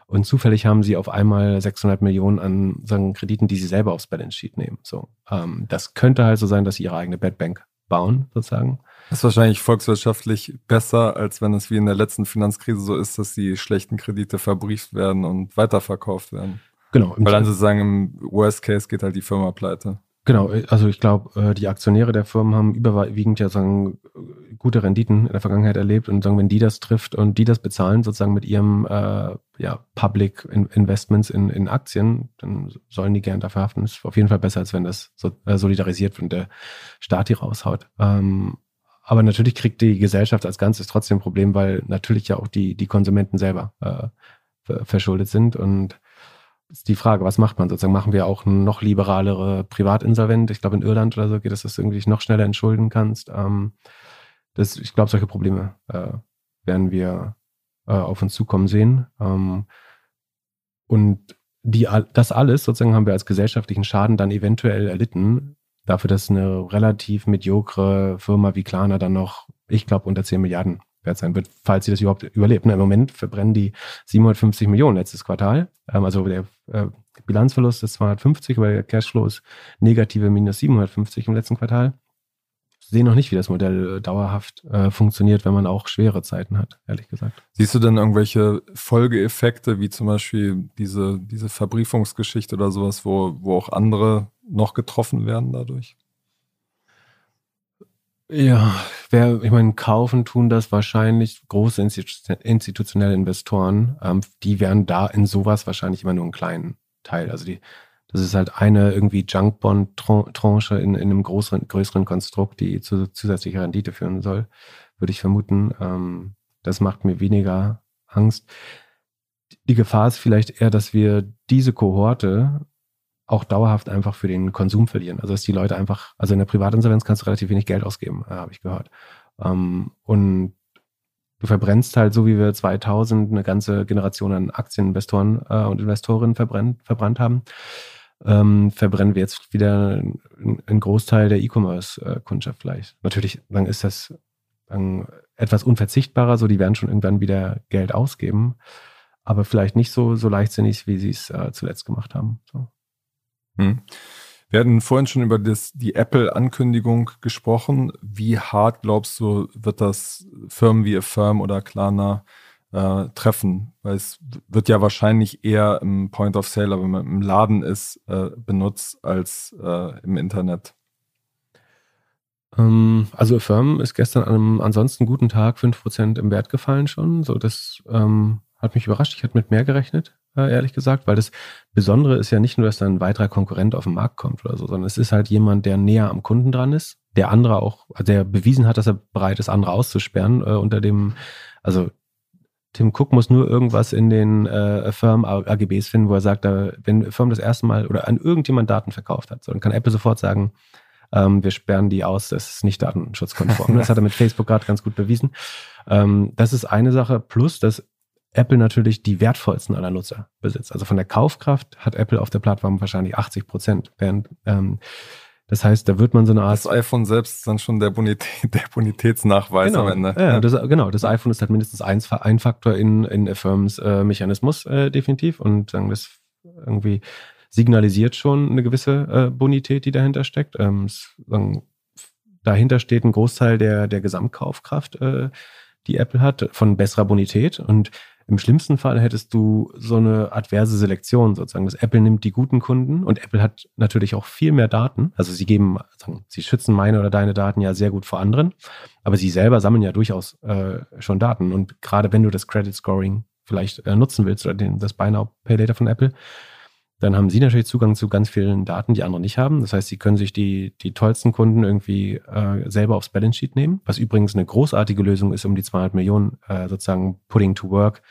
Und zufällig haben sie auf einmal 600 Millionen an sagen, Krediten, die sie selber aufs Balance Sheet nehmen. So, ähm, das könnte halt so sein, dass sie ihre eigene Bad Bank bauen, sozusagen. Das ist wahrscheinlich volkswirtschaftlich besser, als wenn es wie in der letzten Finanzkrise so ist, dass die schlechten Kredite verbrieft werden und weiterverkauft werden. Genau. Weil dann sozusagen im Worst Case geht halt die Firma pleite. Genau, also ich glaube, äh, die Aktionäre der Firmen haben überwiegend ja sagen gute Renditen in der Vergangenheit erlebt und sagen, wenn die das trifft und die das bezahlen, sozusagen mit ihrem äh, ja, Public Investments in, in Aktien, dann sollen die gern dafür haften. Ist auf jeden Fall besser, als wenn das so, äh, solidarisiert wird und der Staat die raushaut. Ähm, aber natürlich kriegt die Gesellschaft als Ganzes trotzdem ein Problem, weil natürlich ja auch die, die Konsumenten selber äh, verschuldet sind und ist die Frage, was macht man sozusagen? Machen wir auch noch liberalere Privatinsolvent? Ich glaube, in Irland oder so geht es, dass du irgendwie noch schneller entschulden kannst. Ähm, das, ich glaube, solche Probleme äh, werden wir äh, auf uns zukommen sehen. Ähm, und die, das alles sozusagen haben wir als gesellschaftlichen Schaden dann eventuell erlitten, dafür, dass eine relativ mediokre Firma wie Klarna dann noch, ich glaube, unter 10 Milliarden wert sein wird, falls sie das überhaupt überlebt. Im Moment verbrennen die 750 Millionen letztes Quartal. Ähm, also der äh, Bilanzverlust ist 250, aber der Cashflow ist negative minus 750 im letzten Quartal. Ich sehe noch nicht, wie das Modell äh, dauerhaft äh, funktioniert, wenn man auch schwere Zeiten hat, ehrlich gesagt. Siehst du denn irgendwelche Folgeeffekte, wie zum Beispiel diese, diese Verbriefungsgeschichte oder sowas, wo, wo auch andere noch getroffen werden dadurch? Ja, wer, ich meine, kaufen tun das wahrscheinlich große institutionelle Investoren. Ähm, die werden da in sowas wahrscheinlich immer nur einen kleinen Teil. Also die, das ist halt eine irgendwie Junkbond-Tranche in, in einem größeren, größeren Konstrukt, die zu zusätzlicher Rendite führen soll, würde ich vermuten. Ähm, das macht mir weniger Angst. Die Gefahr ist vielleicht eher, dass wir diese Kohorte auch dauerhaft einfach für den Konsum verlieren. Also dass die Leute einfach, also in der Privatinsolvenz kannst du relativ wenig Geld ausgeben, äh, habe ich gehört. Ähm, und du verbrennst halt so wie wir 2000 eine ganze Generation an Aktieninvestoren äh, und Investorinnen verbrennt, verbrannt haben, ähm, verbrennen wir jetzt wieder einen Großteil der E-Commerce-Kundschaft vielleicht. Natürlich, dann ist das dann etwas unverzichtbarer, so die werden schon irgendwann wieder Geld ausgeben, aber vielleicht nicht so, so leichtsinnig, wie sie es äh, zuletzt gemacht haben. So. Hm. Wir hatten vorhin schon über das, die Apple-Ankündigung gesprochen. Wie hart glaubst du, wird das Firmen wie Affirm oder Klarna äh, treffen? Weil es wird ja wahrscheinlich eher im Point of Sale, wenn man im Laden ist, äh, benutzt als äh, im Internet. Ähm, also Affirm ist gestern an einem ansonsten guten Tag 5% im Wert gefallen schon. So, das ähm, hat mich überrascht. Ich hatte mit mehr gerechnet ehrlich gesagt, weil das Besondere ist ja nicht nur, dass da ein weiterer Konkurrent auf den Markt kommt oder so, sondern es ist halt jemand, der näher am Kunden dran ist, der andere auch, der bewiesen hat, dass er bereit ist, andere auszusperren äh, unter dem, also Tim Cook muss nur irgendwas in den äh, Firmen-AGBs finden, wo er sagt, da, wenn Firmen das erste Mal oder an irgendjemand Daten verkauft hat, so, dann kann Apple sofort sagen, ähm, wir sperren die aus, das ist nicht datenschutzkonform. das hat er mit Facebook gerade ganz gut bewiesen. Ähm, das ist eine Sache, plus dass Apple natürlich die wertvollsten aller Nutzer besitzt. Also von der Kaufkraft hat Apple auf der Plattform wahrscheinlich 80 Prozent. Während, ähm, das heißt, da wird man so eine Art. Das iPhone selbst ist dann schon der, Bonität, der Bonitätsnachweis genau, am Ende. Ja, das, genau. Das iPhone ist halt mindestens ein, ein Faktor in, in Firms äh, Mechanismus, äh, definitiv. Und sagen, das irgendwie signalisiert schon eine gewisse äh, Bonität, die dahinter steckt. Ähm, sagen, dahinter steht ein Großteil der, der Gesamtkaufkraft, äh, die Apple hat, von besserer Bonität. Und im schlimmsten Fall hättest du so eine adverse Selektion sozusagen. Das Apple nimmt die guten Kunden und Apple hat natürlich auch viel mehr Daten. Also sie geben, sie schützen meine oder deine Daten ja sehr gut vor anderen, aber sie selber sammeln ja durchaus äh, schon Daten. Und gerade wenn du das Credit Scoring vielleicht äh, nutzen willst oder den, das Buy Now Pay Later von Apple, dann haben Sie natürlich Zugang zu ganz vielen Daten, die andere nicht haben. Das heißt, Sie können sich die, die tollsten Kunden irgendwie äh, selber aufs Balance Sheet nehmen, was übrigens eine großartige Lösung ist, um die 200 Millionen äh, sozusagen putting to work,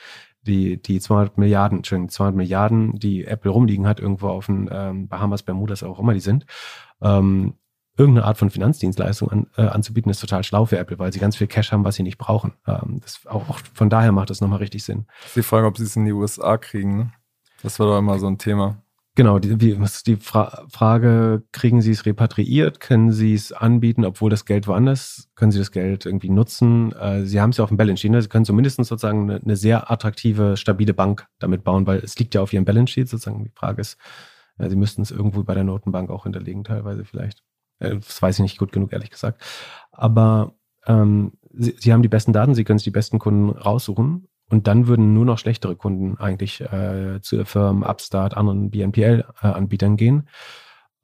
die, die 200 Milliarden, Entschuldigung, 200 Milliarden, die Apple rumliegen hat, irgendwo auf den ähm, Bahamas, Bermudas, auch immer die sind, ähm, irgendeine Art von Finanzdienstleistung an, äh, anzubieten, ist total schlau für Apple, weil sie ganz viel Cash haben, was sie nicht brauchen. Ähm, das auch, auch von daher macht das nochmal richtig Sinn. Das ist die Frage, ob sie es in die USA kriegen. Das war doch immer so ein Thema. Genau, die, wie, die Fra Frage, kriegen Sie es repatriiert? Können Sie es anbieten, obwohl das Geld woanders? Können Sie das Geld irgendwie nutzen? Äh, Sie haben es ja auf dem Balance Sheet. Ne? Sie können zumindest sozusagen eine, eine, sehr attraktive, stabile Bank damit bauen, weil es liegt ja auf Ihrem Balance Sheet sozusagen. Die Frage ist, äh, Sie müssten es irgendwo bei der Notenbank auch hinterlegen teilweise vielleicht. Äh, das weiß ich nicht gut genug, ehrlich gesagt. Aber ähm, sie, sie haben die besten Daten, sie können sich die besten Kunden raussuchen und dann würden nur noch schlechtere Kunden eigentlich äh, zu Firmen, Upstart, anderen BNPL-Anbietern äh, gehen.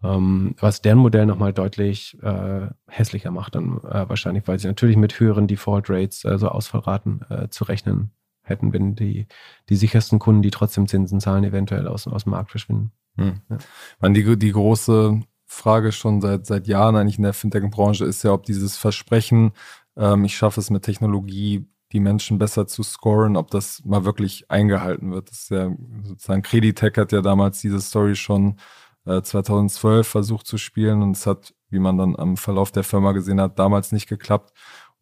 Ähm, was deren Modell nochmal deutlich äh, hässlicher macht, dann äh, wahrscheinlich, weil sie natürlich mit höheren Default Rates, also Ausfallraten, äh, zu rechnen hätten, wenn die, die sichersten Kunden, die trotzdem Zinsen zahlen, eventuell aus, aus dem Markt verschwinden. Hm. Ja. Man, die, die große Frage schon seit, seit Jahren eigentlich in der Fintech-Branche ist ja, ob dieses Versprechen, ähm, ich schaffe es mit Technologie, die Menschen besser zu scoren, ob das mal wirklich eingehalten wird. Das ist ja sozusagen Creditech hat ja damals diese Story schon äh, 2012 versucht zu spielen und es hat, wie man dann am Verlauf der Firma gesehen hat, damals nicht geklappt.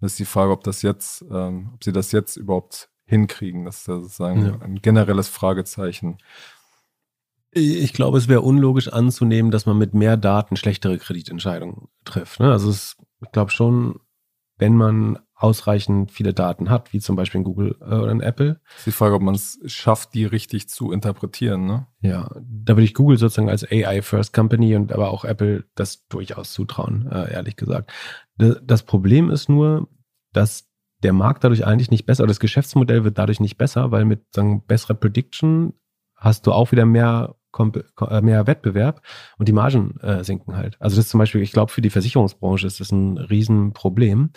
Und es ist die Frage, ob das jetzt, ähm, ob sie das jetzt überhaupt hinkriegen. Das ist ja sozusagen ja. ein generelles Fragezeichen. Ich glaube, es wäre unlogisch anzunehmen, dass man mit mehr Daten schlechtere Kreditentscheidungen trifft. Ne? Also es, ich glaube schon, wenn man ausreichend viele Daten hat, wie zum Beispiel in Google äh, oder in Apple. ist die Frage, ob man es schafft, die richtig zu interpretieren. Ne? Ja, da würde ich Google sozusagen als AI-First Company und aber auch Apple das durchaus zutrauen, äh, ehrlich gesagt. Das Problem ist nur, dass der Markt dadurch eigentlich nicht besser, oder das Geschäftsmodell wird dadurch nicht besser, weil mit sagen, besserer Prediction hast du auch wieder mehr äh, mehr Wettbewerb und die Margen äh, sinken halt. Also das ist zum Beispiel, ich glaube, für die Versicherungsbranche ist das ein Riesenproblem,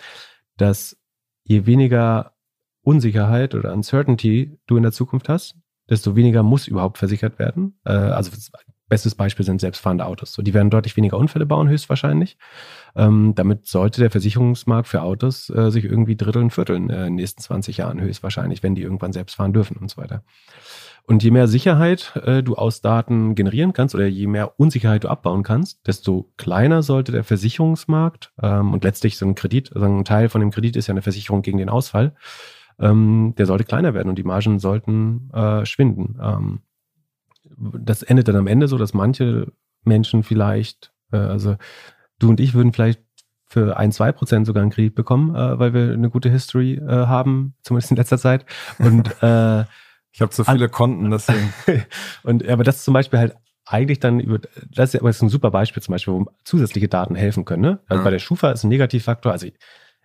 dass je weniger Unsicherheit oder Uncertainty du in der Zukunft hast, desto weniger muss überhaupt versichert werden. Äh, also bestes Beispiel sind selbstfahrende Autos. So, die werden deutlich weniger Unfälle bauen, höchstwahrscheinlich. Ähm, damit sollte der Versicherungsmarkt für Autos äh, sich irgendwie dritteln, vierteln äh, in den nächsten 20 Jahren höchstwahrscheinlich, wenn die irgendwann selbst fahren dürfen und so weiter. Und je mehr Sicherheit äh, du aus Daten generieren kannst oder je mehr Unsicherheit du abbauen kannst, desto kleiner sollte der Versicherungsmarkt ähm, und letztlich so ein Kredit, also ein Teil von dem Kredit ist ja eine Versicherung gegen den Ausfall, ähm, der sollte kleiner werden und die Margen sollten äh, schwinden. Ähm, das endet dann am Ende so, dass manche Menschen vielleicht, äh, also du und ich würden vielleicht für ein, zwei Prozent sogar einen Kredit bekommen, äh, weil wir eine gute History äh, haben, zumindest in letzter Zeit. Und äh, ich habe zu viele Konten, deswegen. und aber das ist zum Beispiel halt eigentlich dann über, das ist ja aber ein super Beispiel zum Beispiel, wo zusätzliche Daten helfen können. Ne? Also ja. bei der Schufa ist ein Negativfaktor. Also ich,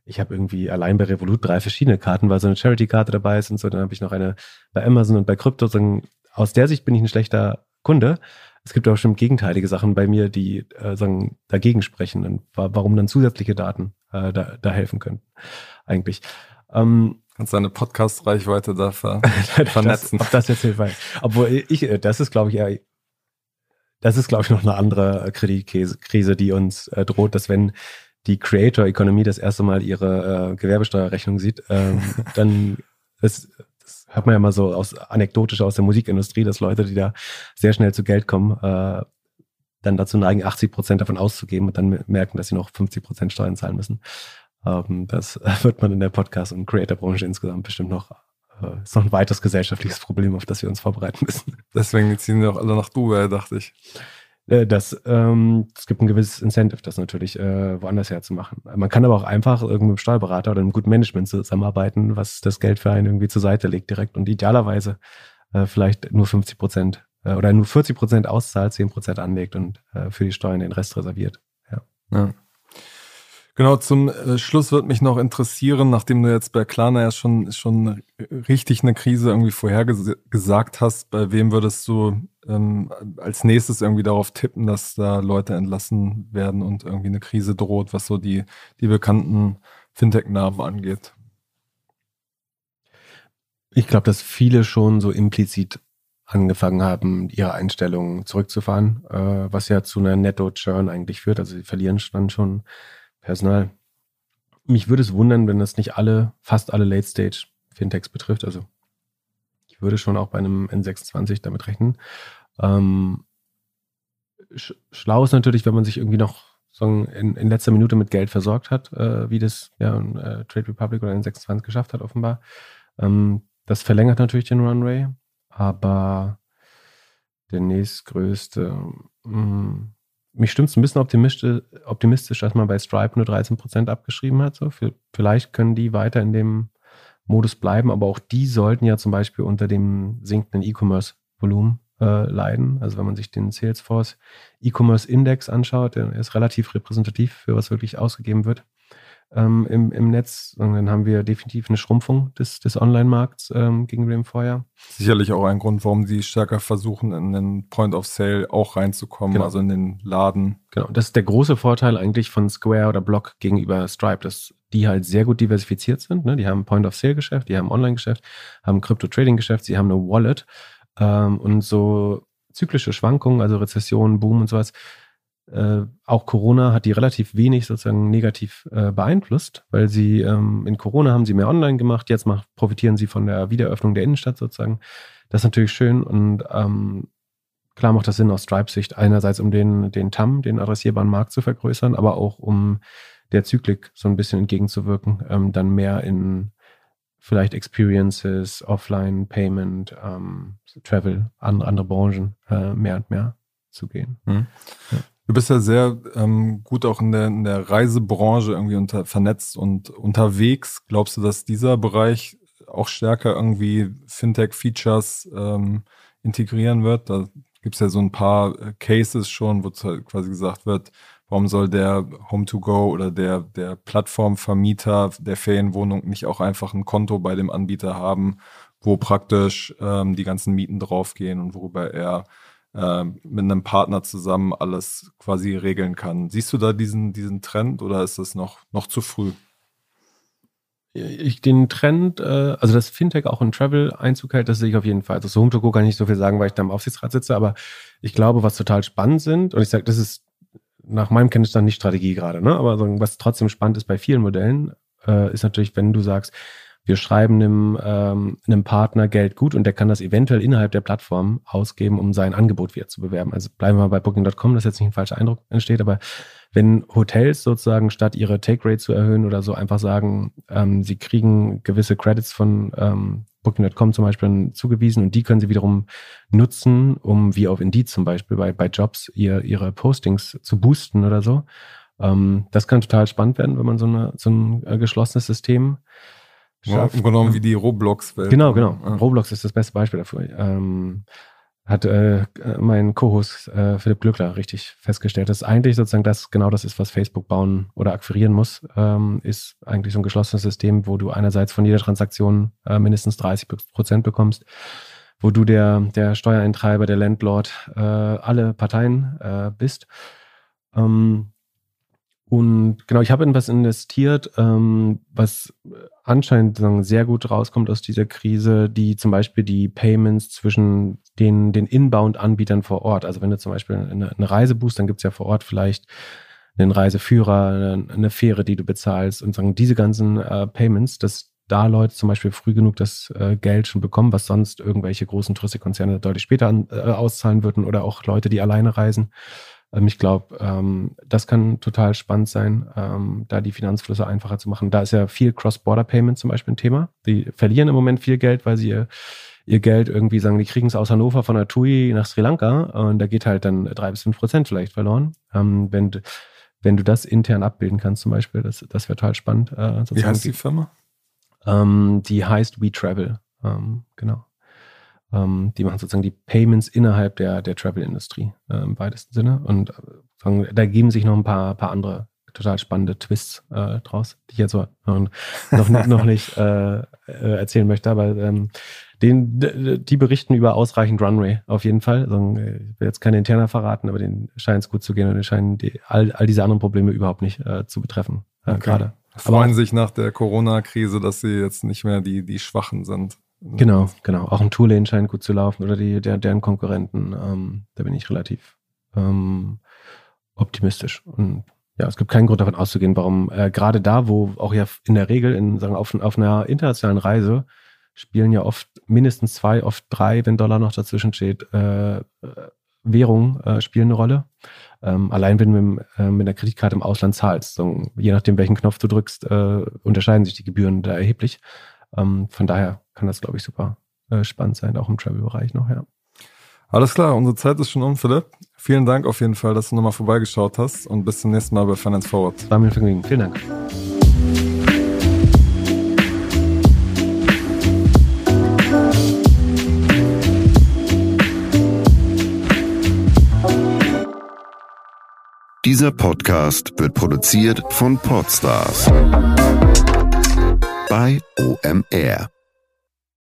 ich habe irgendwie allein bei Revolut drei verschiedene Karten, weil so eine Charity-Karte dabei ist und so. Dann habe ich noch eine bei Amazon und bei Krypto. Aus der Sicht bin ich ein schlechter Kunde. Es gibt auch schon gegenteilige Sachen bei mir, die äh, sagen, dagegen sprechen und warum dann zusätzliche Daten äh, da, da helfen können. Eigentlich. Ähm, Kannst deine Podcast-Reichweite da ver vernetzen. Das, ob das jetzt hilft. Obwohl ich, äh, das ist, glaube ich, eher, das ist, glaube ich, noch eine andere Kreditkrise, die uns äh, droht, dass wenn die Creator-Economy das erste Mal ihre äh, Gewerbesteuerrechnung sieht, ähm, dann das hört man ja mal so aus anekdotisch aus der Musikindustrie, dass Leute, die da sehr schnell zu Geld kommen, äh, dann dazu neigen, 80 Prozent davon auszugeben und dann merken, dass sie noch 50 Prozent Steuern zahlen müssen. Ähm, das wird man in der Podcast- und Creator-Branche insgesamt bestimmt noch äh, ist noch ein weiteres gesellschaftliches Problem, auf das wir uns vorbereiten müssen. Deswegen ziehen wir auch alle nach Dubai, dachte ich. Äh, das, ähm, es gibt ein gewisses Incentive, das natürlich äh, woanders herzumachen. Man kann aber auch einfach irgendwie mit einem Steuerberater oder einem guten Management zusammenarbeiten, was das Geld für einen irgendwie zur Seite legt direkt und idealerweise äh, vielleicht nur 50 Prozent äh, oder nur 40 Prozent auszahlt, 10 Prozent anlegt und äh, für die Steuern den Rest reserviert. Ja. ja. Genau, zum äh, Schluss wird mich noch interessieren, nachdem du jetzt bei Klarna ja schon, schon richtig eine Krise irgendwie vorhergesagt hast, bei wem würdest du ähm, als nächstes irgendwie darauf tippen, dass da Leute entlassen werden und irgendwie eine Krise droht, was so die, die bekannten Fintech-Namen angeht? Ich glaube, dass viele schon so implizit angefangen haben, ihre Einstellungen zurückzufahren, äh, was ja zu einer Netto-Churn eigentlich führt. Also sie verlieren dann schon Personal. Mich würde es wundern, wenn das nicht alle, fast alle Late-Stage-Fintechs betrifft. Also ich würde schon auch bei einem N26 damit rechnen. Ähm, schlau ist natürlich, wenn man sich irgendwie noch sagen, in, in, letzter Minute mit Geld versorgt hat, äh, wie das ja, äh, Trade Republic oder N26 geschafft hat, offenbar. Ähm, das verlängert natürlich den Runway, aber der nächstgrößte, mh, mm, mich stimmt es ein bisschen optimistisch, dass man bei Stripe nur 13% abgeschrieben hat. So. Vielleicht können die weiter in dem Modus bleiben, aber auch die sollten ja zum Beispiel unter dem sinkenden E-Commerce-Volumen äh, leiden. Also wenn man sich den Salesforce E-Commerce Index anschaut, der ist relativ repräsentativ für was wirklich ausgegeben wird ähm, im, im Netz. Und dann haben wir definitiv eine Schrumpfung des, des Online-Markts ähm, gegenüber dem Vorjahr. Sicherlich auch ein Grund, warum sie stärker versuchen, in den Point of Sale auch reinzukommen, genau. also in den Laden. Genau, das ist der große Vorteil eigentlich von Square oder Block gegenüber Stripe, dass die halt sehr gut diversifiziert sind. Ne? Die haben Point of Sale Geschäft, die haben Online Geschäft, haben Crypto Trading Geschäft, sie haben eine Wallet ähm, und so zyklische Schwankungen, also Rezession, Boom und sowas, äh, auch Corona hat die relativ wenig sozusagen negativ äh, beeinflusst, weil sie ähm, in Corona haben sie mehr online gemacht, jetzt macht, profitieren sie von der Wiedereröffnung der Innenstadt sozusagen. Das ist natürlich schön und ähm, klar macht das Sinn aus Stripe-Sicht, einerseits um den, den TAM, den adressierbaren Markt zu vergrößern, aber auch um der Zyklik so ein bisschen entgegenzuwirken, ähm, dann mehr in vielleicht Experiences, Offline, Payment, ähm, Travel, andere, andere Branchen äh, mehr und mehr zu gehen. Mhm. Ja. Du bist ja sehr ähm, gut auch in der, in der Reisebranche irgendwie unter, vernetzt und unterwegs. Glaubst du, dass dieser Bereich auch stärker irgendwie Fintech-Features ähm, integrieren wird? Da gibt es ja so ein paar äh, Cases schon, wo quasi gesagt wird, warum soll der Home-to-Go oder der, der Plattformvermieter der Ferienwohnung nicht auch einfach ein Konto bei dem Anbieter haben, wo praktisch ähm, die ganzen Mieten draufgehen und worüber er äh, mit einem Partner zusammen alles quasi regeln kann. Siehst du da diesen, diesen Trend oder ist das noch, noch zu früh? Ich, den Trend, äh, also dass Fintech auch in Travel Einzug hält, das sehe ich auf jeden Fall. Also zu HomeToGo kann ich nicht so viel sagen, weil ich da im Aufsichtsrat sitze, aber ich glaube, was total spannend sind, und ich sage, das ist nach meinem Kenntnisstand nicht Strategie gerade, ne? aber was trotzdem spannend ist bei vielen Modellen, äh, ist natürlich, wenn du sagst, wir schreiben einem, ähm, einem Partner Geld gut und der kann das eventuell innerhalb der Plattform ausgeben, um sein Angebot wieder zu bewerben. Also bleiben wir mal bei Booking.com, dass jetzt nicht ein falscher Eindruck entsteht, aber wenn Hotels sozusagen statt ihre Take Rate zu erhöhen oder so einfach sagen, ähm, sie kriegen gewisse Credits von ähm, Booking.com zum Beispiel zugewiesen und die können sie wiederum nutzen, um wie auf Indeed zum Beispiel bei, bei Jobs ihr, ihre Postings zu boosten oder so. Ähm, das kann total spannend werden, wenn man so, eine, so ein äh, geschlossenes System schafft. Ja, genommen wie die Roblox-Welt. Genau, genau. Ja. Roblox ist das beste Beispiel dafür. Ähm, hat äh, mein Co-Host äh, Philipp Glückler richtig festgestellt, dass eigentlich sozusagen das genau das ist, was Facebook bauen oder akquirieren muss, ähm, ist eigentlich so ein geschlossenes System, wo du einerseits von jeder Transaktion äh, mindestens 30 Prozent bekommst, wo du der, der Steuereintreiber, der Landlord, äh, alle Parteien äh, bist. Ähm, und genau, ich habe in was investiert, ähm, was anscheinend sehr gut rauskommt aus dieser Krise, die zum Beispiel die Payments zwischen den, den Inbound-Anbietern vor Ort. Also wenn du zum Beispiel eine, eine Reise buchst, dann gibt es ja vor Ort vielleicht einen Reiseführer, eine, eine, Fähre, die du bezahlst und sagen, diese ganzen äh, Payments, dass da Leute zum Beispiel früh genug das äh, Geld schon bekommen, was sonst irgendwelche großen Touristikkonzerne deutlich später an, äh, auszahlen würden oder auch Leute, die alleine reisen. Ähm, ich glaube, ähm, das kann total spannend sein, ähm, da die Finanzflüsse einfacher zu machen. Da ist ja viel Cross-Border-Payment zum Beispiel ein Thema. Die verlieren im Moment viel Geld, weil sie ihr, ihr Geld irgendwie sagen, die kriegen es aus Hannover von der TUI nach Sri Lanka und da geht halt dann drei bis fünf Prozent vielleicht verloren. Wenn, wenn du das intern abbilden kannst zum Beispiel, das, das wäre total spannend. Äh, Wie heißt die Firma? Die heißt WeTravel. Ähm, genau. Ähm, die machen sozusagen die Payments innerhalb der, der Travel-Industrie äh, im weitesten Sinne. Und äh, da geben sich noch ein paar, paar andere total spannende Twists äh, draus, die ich jetzt so noch, noch, nicht äh, äh, erzählen möchte. Aber ähm, den, die berichten über ausreichend Runway auf jeden Fall. Also, ich will jetzt keine interner verraten, aber denen scheint es gut zu gehen und denen scheinen die, all, all diese anderen Probleme überhaupt nicht äh, zu betreffen. Äh, okay. Gerade. Freuen sich nach der Corona-Krise, dass sie jetzt nicht mehr die, die Schwachen sind. Genau, genau. Auch ein Toolane scheint gut zu laufen oder die, der, deren Konkurrenten. Ähm, da bin ich relativ ähm, optimistisch. Und ja, es gibt keinen Grund davon auszugehen, warum äh, gerade da, wo auch ja in der Regel in, sagen, auf, auf einer internationalen Reise spielen ja oft mindestens zwei, oft drei, wenn Dollar noch dazwischen steht, äh, Währung äh, spielen eine Rolle. Ähm, allein wenn du mit, äh, mit einer Kreditkarte im Ausland zahlst, so, je nachdem welchen Knopf du drückst, äh, unterscheiden sich die Gebühren da erheblich. Ähm, von daher kann das, glaube ich, super äh, spannend sein, auch im Travel-Bereich noch, ja. Alles klar, unsere Zeit ist schon um, Philipp. Vielen Dank auf jeden Fall, dass du nochmal vorbeigeschaut hast und bis zum nächsten Mal bei Finance Forward. War mir ein Vergnügen. Vielen Dank. Dieser Podcast wird produziert von Podstars bei OMR.